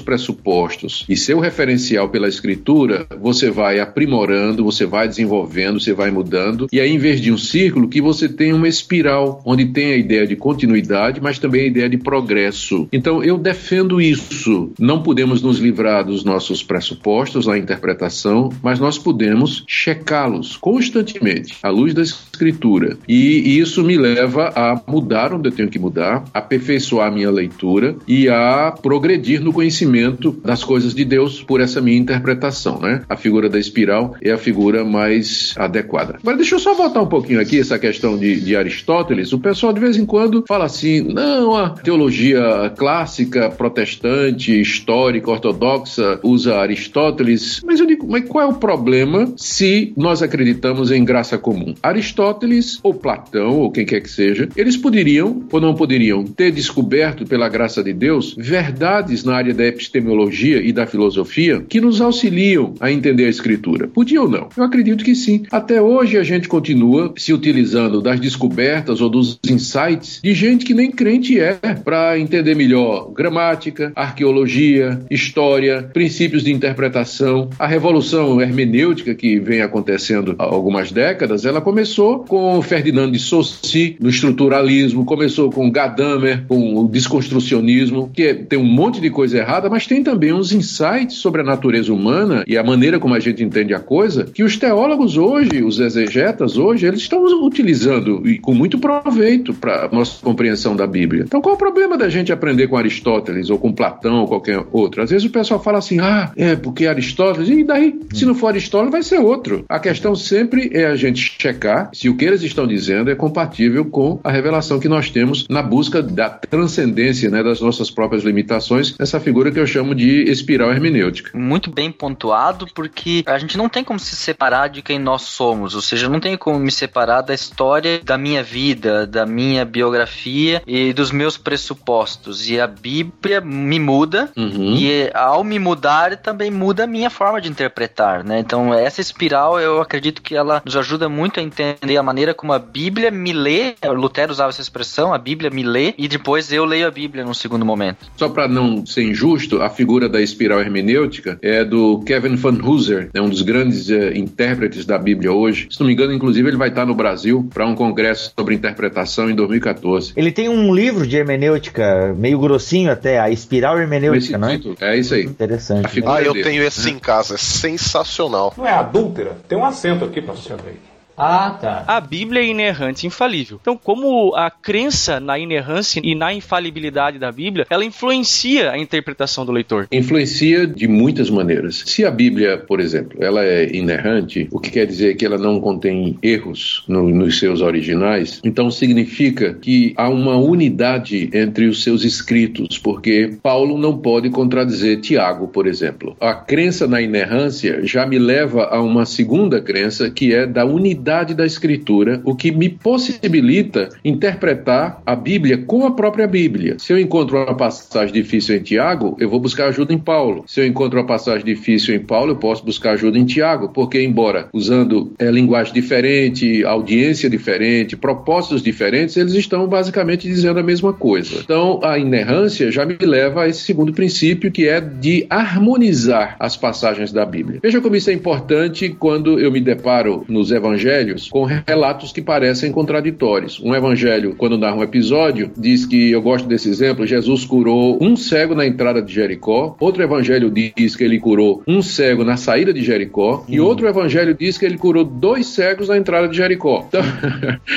pressupostos e seu referencial pela escritura, você vai aprimorando, você vai desenvolvendo, você vai mudando, e aí, em vez de um círculo, que você tem uma espiral, onde tem a ideia de continuidade, mas também a ideia de progresso. Então, eu defendo isso. Não podemos nos livrar dos nossos pressupostos na interpretação, mas nós podemos checá-los constantemente, à luz da escritura. E isso me leva a mudar onde eu tenho que mudar, aperfeiçoar a minha leitura e a progredir no conhecimento das coisas de Deus por essa minha interpretação, né? A figura da espiral é a figura mais adequada. Agora, deixa eu só voltar um pouquinho aqui essa questão de, de Aristóteles. O pessoal de vez em quando fala assim: não, a teologia clássica, protestante, histórica, ortodoxa usa Aristóteles. Mas eu digo, mas qual é o problema se nós acreditamos em graça comum? Aristóteles, ou Platão, ou quem quer que seja, eles poderiam ou não poderiam ter descoberto, pela graça de Deus, verdades na área da epistemologia e da filosofia que nos auxiliam a entender a Escritura? Podiam ou não? Eu acredito que sim. Até hoje a gente continua se utilizando das descobertas ou dos insights de gente que nem crente é para entender melhor gramática, arqueologia, história, princípios de interpretação. A revolução hermenêutica que vem acontecendo há algumas décadas, ela começou com Ferdinand de Saussure no estruturalismo, começou com Gadamer, com o desconstrucionismo, que tem um monte de coisa errada, mas tem também uns insights sobre a natureza humana e a maneira como a gente entende a coisa, que os teólogos hoje, os exegetas hoje, eles estão utilizando e com muito proveito para nossa compreensão da Bíblia. Então, qual o problema da gente aprender com Aristóteles ou com Platão ou qualquer outro? Às vezes o pessoal fala assim, ah, é porque Aristóteles, e daí, se não for Aristóteles, vai ser outro. A questão sempre é a gente checar se o que eles estão dizendo é compatível com a revelação que nós temos na busca da transcendência né, das nossas próprias limitações, essa figura que eu chamo de espiral hermenêutica. Muito bem pontuado, porque a gente não tem como se separar de quem nós somos, ou seja, não tem como me separar da história da minha vida, da minha biografia e dos meus pressupostos. E a Bíblia me muda, uhum. e ao me mudar também muda a minha forma de interpretar, né? Então, essa espiral eu acredito que ela nos ajuda muito a entender a maneira como a Bíblia me lê. Lutero usava essa expressão, a Bíblia me lê, e depois eu leio a Bíblia num segundo momento. Só para não ser injusto, a figura da espiral hermenêutica é do Kevin Van Hooser, é um dos grandes é, intérpretes da Bíblia hoje. Se não me engano, inclusive, ele vai estar no Brasil para um congresso sobre interpretação em 2014. Ele tem um livro de hermenêutica, meio grossinho até, a espiral hermenêutica, não é? Título. É isso aí. Interessante. Ah, eu tenho esse em casa, é sensacional. Não é adúltera? Tem um assento aqui para você ver. Ah, tá. A Bíblia é inerrante e infalível. Então, como a crença na inerrância e na infalibilidade da Bíblia, ela influencia a interpretação do leitor. Influencia de muitas maneiras. Se a Bíblia, por exemplo, ela é inerrante, o que quer dizer que ela não contém erros no, nos seus originais, então significa que há uma unidade entre os seus escritos, porque Paulo não pode contradizer Tiago, por exemplo. A crença na inerrância já me leva a uma segunda crença, que é da unidade da Escritura, o que me possibilita interpretar a Bíblia com a própria Bíblia. Se eu encontro uma passagem difícil em Tiago, eu vou buscar ajuda em Paulo. Se eu encontro uma passagem difícil em Paulo, eu posso buscar ajuda em Tiago, porque, embora usando é, linguagem diferente, audiência diferente, propósitos diferentes, eles estão basicamente dizendo a mesma coisa. Então, a inerrância já me leva a esse segundo princípio, que é de harmonizar as passagens da Bíblia. Veja como isso é importante quando eu me deparo nos evangelhos evangelhos com relatos que parecem contraditórios. Um evangelho, quando narra um episódio, diz que, eu gosto desse exemplo, Jesus curou um cego na entrada de Jericó, outro evangelho diz que ele curou um cego na saída de Jericó, e outro evangelho diz que ele curou dois cegos na entrada de Jericó. Então,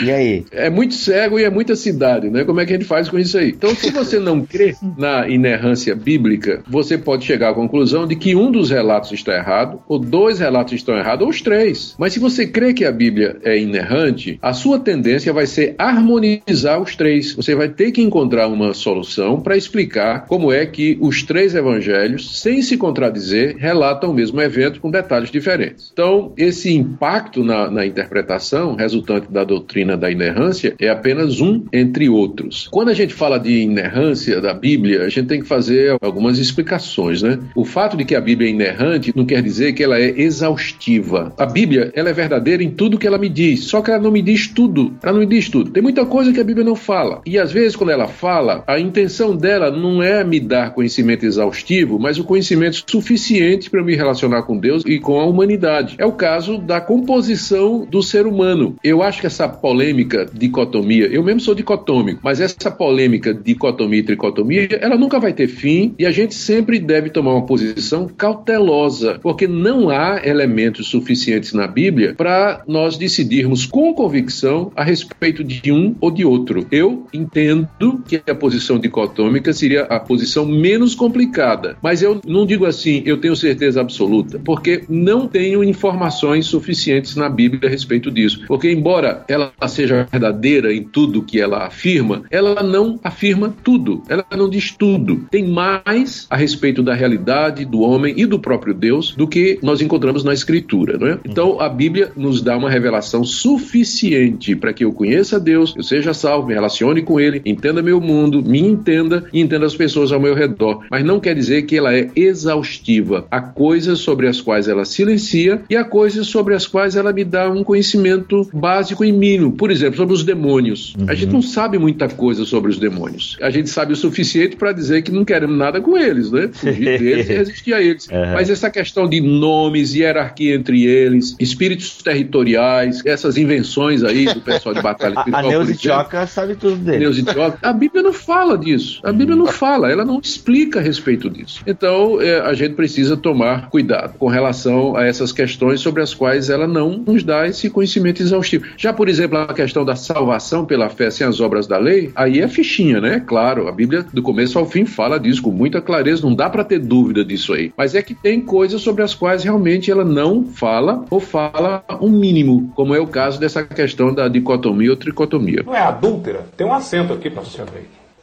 e aí? É muito cego e é muita cidade, né? Como é que a gente faz com isso aí? Então, se você não crê na inerrância bíblica, você pode chegar à conclusão de que um dos relatos está errado, ou dois relatos estão errados, ou os três. Mas se você crê que a Bíblia Bíblia é inerrante, a sua tendência vai ser harmonizar os três. Você vai ter que encontrar uma solução para explicar como é que os três evangelhos, sem se contradizer, relatam o mesmo evento com detalhes diferentes. Então, esse impacto na, na interpretação resultante da doutrina da inerrância é apenas um entre outros. Quando a gente fala de inerrância da Bíblia, a gente tem que fazer algumas explicações, né? O fato de que a Bíblia é inerrante não quer dizer que ela é exaustiva. A Bíblia, ela é verdadeira em tudo tudo que ela me diz. Só que ela não me diz tudo. Ela não me diz tudo. Tem muita coisa que a Bíblia não fala. E às vezes, quando ela fala, a intenção dela não é me dar conhecimento exaustivo, mas o conhecimento suficiente para me relacionar com Deus e com a humanidade. É o caso da composição do ser humano. Eu acho que essa polêmica dicotomia, eu mesmo sou dicotômico, mas essa polêmica dicotomia e tricotomia, ela nunca vai ter fim e a gente sempre deve tomar uma posição cautelosa, porque não há elementos suficientes na Bíblia para nós decidirmos com convicção a respeito de um ou de outro. Eu entendo que a posição dicotômica seria a posição menos complicada, mas eu não digo assim, eu tenho certeza absoluta, porque não tenho informações suficientes na Bíblia a respeito disso. Porque, embora ela seja verdadeira em tudo que ela afirma, ela não afirma tudo, ela não diz tudo. Tem mais a respeito da realidade do homem e do próprio Deus do que nós encontramos na Escritura, não é? Então, a Bíblia nos dá uma revelação suficiente para que eu conheça Deus, eu seja salvo, me relacione com Ele, entenda meu mundo, me entenda e entenda as pessoas ao meu redor. Mas não quer dizer que ela é exaustiva. Há coisas sobre as quais ela silencia e há coisas sobre as quais ela me dá um conhecimento básico e mínimo. Por exemplo, sobre os demônios. Uhum. A gente não sabe muita coisa sobre os demônios. A gente sabe o suficiente para dizer que não queremos nada com eles, né? Fugir deles e resistir a eles. Uhum. Mas essa questão de nomes, hierarquia entre eles, espíritos territoriais, essas invenções aí do pessoal de batalha espiritual. a Neuza Tioca sabe tudo dele. Neuza Tioca. A Bíblia não fala disso. A Bíblia não fala, ela não explica a respeito disso. Então, é, a gente precisa tomar cuidado com relação a essas questões sobre as quais ela não nos dá esse conhecimento exaustivo. Já, por exemplo, a questão da salvação pela fé sem as obras da lei, aí é fichinha, né? Claro, a Bíblia do começo ao fim fala disso com muita clareza, não dá para ter dúvida disso aí. Mas é que tem coisas sobre as quais realmente ela não fala ou fala um mínimo, como é o caso dessa questão da dicotomia ou tricotomia. Não é adúltera? Tem um acento aqui para você.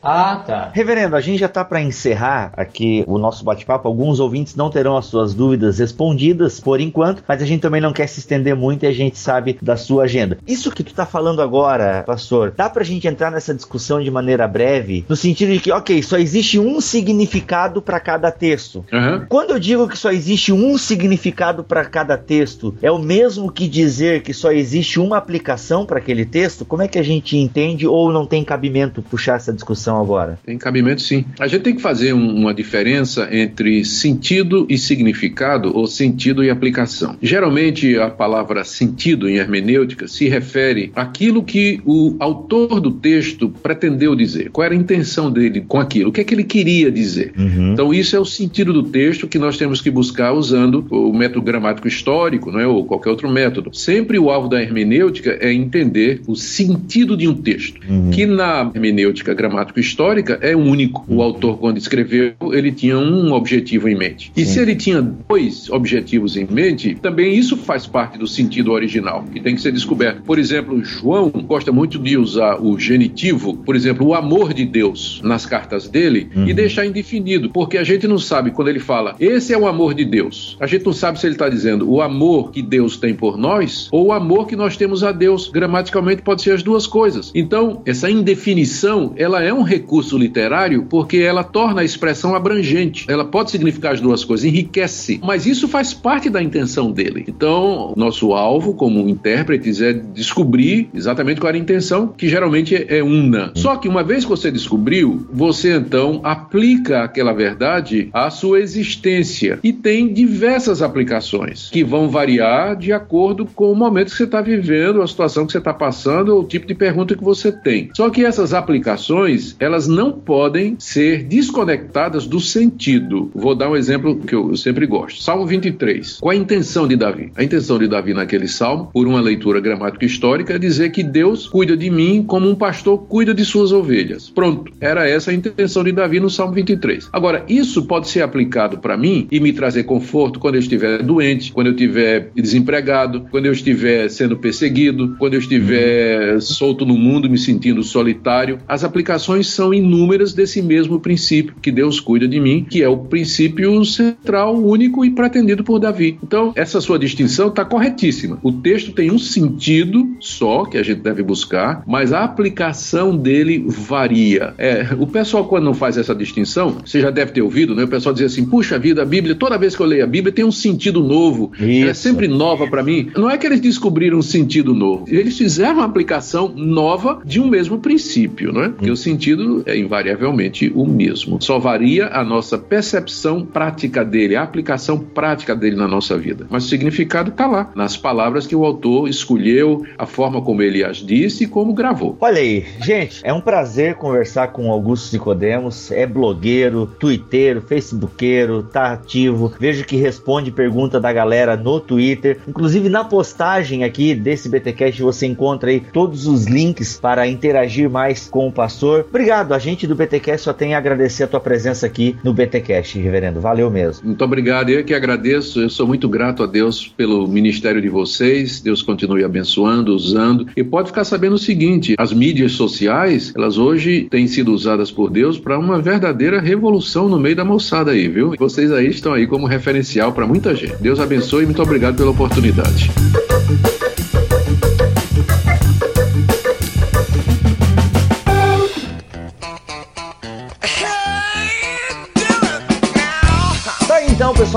Ah, tá. Reverendo, a gente já tá para encerrar aqui o nosso bate-papo. Alguns ouvintes não terão as suas dúvidas respondidas por enquanto, mas a gente também não quer se estender muito e a gente sabe da sua agenda. Isso que tu tá falando agora, pastor, dá pra gente entrar nessa discussão de maneira breve, no sentido de que, ok, só existe um significado para cada texto. Uhum. Quando eu digo que só existe um significado para cada texto, é o mesmo que dizer que só existe uma aplicação para aquele texto? Como é que a gente entende ou não tem cabimento puxar essa discussão? Agora? Tem cabimento sim. A gente tem que fazer um, uma diferença entre sentido e significado ou sentido e aplicação. Geralmente a palavra sentido em hermenêutica se refere àquilo que o autor do texto pretendeu dizer. Qual era a intenção dele com aquilo? O que é que ele queria dizer? Uhum. Então isso é o sentido do texto que nós temos que buscar usando o método gramático histórico, não é? ou qualquer outro método. Sempre o alvo da hermenêutica é entender o sentido de um texto, uhum. que na hermenêutica gramático histórica é único. O autor, quando escreveu, ele tinha um objetivo em mente. E Sim. se ele tinha dois objetivos em mente, também isso faz parte do sentido original, que tem que ser descoberto. Por exemplo, João gosta muito de usar o genitivo, por exemplo, o amor de Deus nas cartas dele uhum. e deixar indefinido, porque a gente não sabe quando ele fala esse é o amor de Deus. A gente não sabe se ele está dizendo o amor que Deus tem por nós ou o amor que nós temos a Deus. Gramaticalmente pode ser as duas coisas. Então, essa indefinição, ela é um recurso literário porque ela torna a expressão abrangente. Ela pode significar as duas coisas, enriquece. Mas isso faz parte da intenção dele. Então, nosso alvo como intérpretes é descobrir exatamente qual era a intenção, que geralmente é una. Só que uma vez que você descobriu, você então aplica aquela verdade à sua existência. E tem diversas aplicações que vão variar de acordo com o momento que você está vivendo, a situação que você está passando ou o tipo de pergunta que você tem. Só que essas aplicações elas não podem ser desconectadas do sentido. Vou dar um exemplo que eu sempre gosto. Salmo 23. Qual a intenção de Davi? A intenção de Davi naquele salmo, por uma leitura gramática histórica, é dizer que Deus cuida de mim como um pastor cuida de suas ovelhas. Pronto. Era essa a intenção de Davi no Salmo 23. Agora, isso pode ser aplicado para mim e me trazer conforto quando eu estiver doente, quando eu estiver desempregado, quando eu estiver sendo perseguido, quando eu estiver solto no mundo me sentindo solitário. As aplicações são inúmeras desse mesmo princípio que Deus cuida de mim, que é o princípio central, único e pretendido por Davi. Então, essa sua distinção está corretíssima. O texto tem um sentido só que a gente deve buscar, mas a aplicação dele varia. É, o pessoal, quando não faz essa distinção, você já deve ter ouvido, né? O pessoal diz assim: puxa vida, a Bíblia, toda vez que eu leio a Bíblia, tem um sentido novo. Isso. Ela é sempre nova para mim. Não é que eles descobriram um sentido novo, eles fizeram uma aplicação nova de um mesmo princípio, não é? Porque o sentido é invariavelmente o mesmo. Só varia a nossa percepção prática dele, a aplicação prática dele na nossa vida. Mas o significado está lá, nas palavras que o autor escolheu, a forma como ele as disse e como gravou. Olha aí, gente, é um prazer conversar com Augusto Nicodemos. É blogueiro, twitteiro, facebookeiro, tá ativo. Vejo que responde pergunta da galera no Twitter. Inclusive na postagem aqui desse BTcast você encontra aí todos os links para interagir mais com o pastor. Obrigado, a gente do BTcast só tem a agradecer a tua presença aqui no BTcast, reverendo. Valeu mesmo. Muito obrigado, eu que agradeço. Eu sou muito grato a Deus pelo ministério de vocês. Deus continue abençoando, usando. E pode ficar sabendo o seguinte: as mídias sociais, elas hoje têm sido usadas por Deus para uma verdadeira revolução no meio da moçada aí, viu? Vocês aí estão aí como referencial para muita gente. Deus abençoe e muito obrigado pela oportunidade.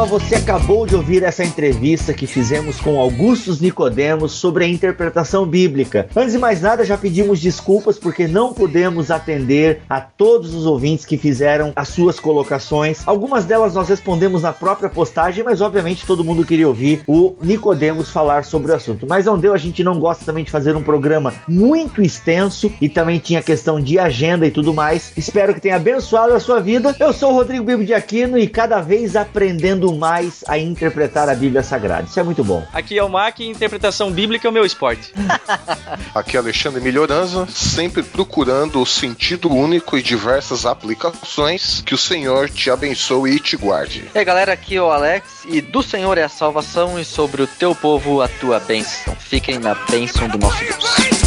Você acabou de ouvir essa entrevista que fizemos com Augustus Nicodemos sobre a interpretação bíblica. Antes de mais nada, já pedimos desculpas porque não pudemos atender a todos os ouvintes que fizeram as suas colocações. Algumas delas nós respondemos na própria postagem, mas obviamente todo mundo queria ouvir o Nicodemos falar sobre o assunto. Mas não deu, a gente não gosta também de fazer um programa muito extenso e também tinha questão de agenda e tudo mais. Espero que tenha abençoado a sua vida. Eu sou o Rodrigo Bibo de Aquino e cada vez aprendendo mais a interpretar a Bíblia Sagrada. Isso é muito bom. Aqui é o Mac e interpretação bíblica é o meu esporte. Aqui é Alexandre Melhoranza, sempre procurando o sentido único e diversas aplicações. Que o Senhor te abençoe e te guarde. E aí, galera, aqui é o Alex e do Senhor é a salvação e sobre o teu povo a tua bênção. Fiquem na bênção do nosso Deus.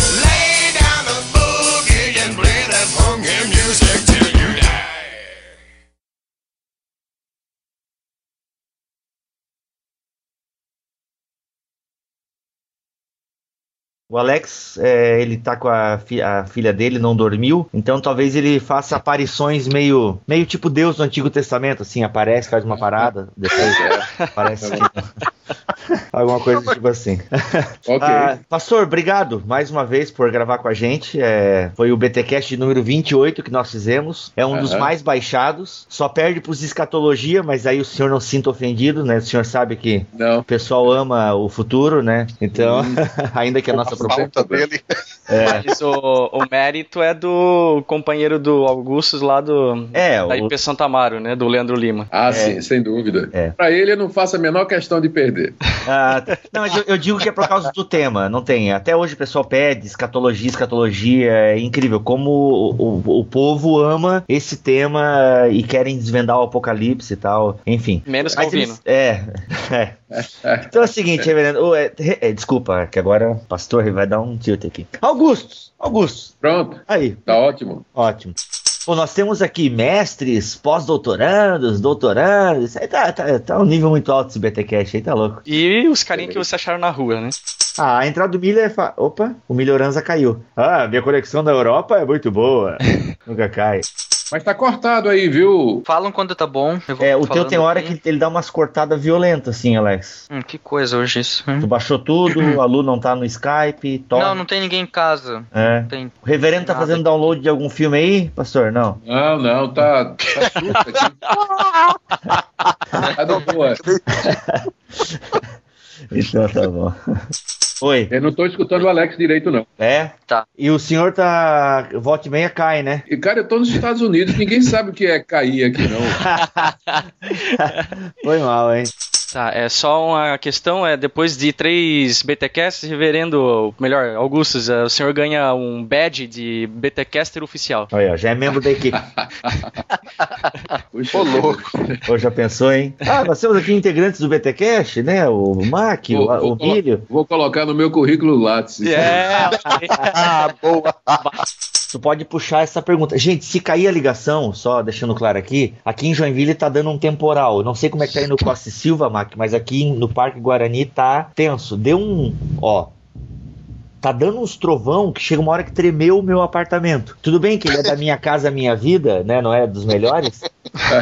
O Alex, é, ele tá com a, fi- a filha dele, não dormiu, então talvez ele faça aparições meio, meio tipo Deus no Antigo Testamento, assim, aparece, faz uma parada, depois aparece alguma coisa tipo assim. Ok. Ah, pastor, obrigado mais uma vez por gravar com a gente. É, foi o BTcast número 28 que nós fizemos. É um dos Aham. mais baixados. Só perde pros escatologia, mas aí o senhor não se sinta ofendido, né? O senhor sabe que Não. o pessoal ama o futuro, né? Então, ainda que a nossa proposta. Falta dele. É, Mas o, o mérito é do companheiro do Augustus lá do é, da o, IP Santa Amaro, né? Do Leandro Lima. Ah, sim, sem dúvida. É. Para ele, eu não faço a menor questão de perder. Ah, não, mas eu, eu digo que é por causa do tema, não tem. Até hoje o pessoal pede escatologia, escatologia, é incrível como o, o, o povo ama esse tema e querem desvendar o apocalipse e tal, enfim. Menos Mas Calvino. eles- é, é. Então é o seguinte, reverendo, ô, é, é, desculpa, que agora o pastor vai dar um tilt aqui. Augustus, Augustus, Pronto, aí, tá ótimo. ótimo. Pô, nós temos aqui mestres, pós-doutorandos, doutorandos, isso aí tá, tá, tá um nível muito alto esse BTcast aí, tá louco. E os carinhos que você acharam na rua, né? Ah, a entrada do Miller. Fa... Opa, o Milhoranza caiu. Ah, minha conexão da Europa é muito boa. Nunca cai. Mas tá cortado aí, viu? Falam quando tá bom. Eu vou É, o teu tem hora aqui. que ele dá umas cortadas violentas, assim, Alex. Hum, que coisa hoje isso. hein? Tu baixou tudo, a Lu não tá no Skype, top. Não, não tem ninguém em casa. É. Tem. O reverendo tá fazendo download de algum filme aí, pastor? Não. Não, não, tá, tá aqui. Tá de boa. Então tá bom. Oi. Eu não tô escutando o Alex direito, não. É? Tá. E o senhor tá. Volte meia cai, né? E, cara, eu tô nos Estados Unidos, ninguém sabe o que é cair aqui, não. Foi mal, hein? Tá, é só uma questão, é depois de três BTcasts, reverendo, melhor, Augustus, é, o senhor ganha um badge de BTcaster oficial. Olha, já é membro da equipe. Ô, louco. Ô, já pensou, hein? Ah, nós temos aqui integrantes do BTcast, né? O Mac, o, Vou, vou o colo- Milho. vou colocar no meu currículo Lattes. É, Ah, boa. Tu pode puxar essa pergunta. Gente, se cair a ligação, só deixando claro aqui, aqui em Joinville tá dando um temporal. Não sei como é que tá aí no Costa Silva, Mac, mas aqui no Parque Guarani tá tenso. Deu um, ó, tá dando uns trovão que chega uma hora que tremeu o meu apartamento. Tudo bem que ele é da minha casa, minha vida, né? Não é dos melhores.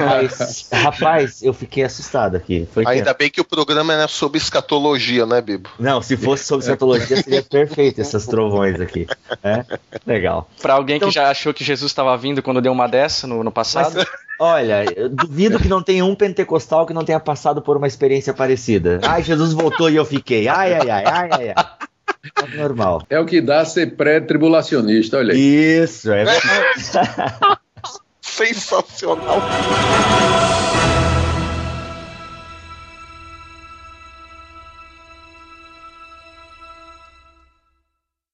Mas, rapaz, eu fiquei assustado aqui. Foi Ainda tenso. bem que o programa é sobre escatologia, né, Bibo? Não, se fosse sobre escatologia, seria perfeito esses trovões aqui. né? Legal. Pra alguém Então- que já achou que Jesus estava vindo quando deu uma dessa no, no passado. Mas, olha, eu duvido que não tenha um pentecostal que não tenha passado por uma experiência parecida. Ai, Jesus voltou e eu fiquei. Ai, ai, ai, ai, ai, ai. É normal. É o que dá ser pré-tribulacionista, olha aí. Isso, é. Sensacional.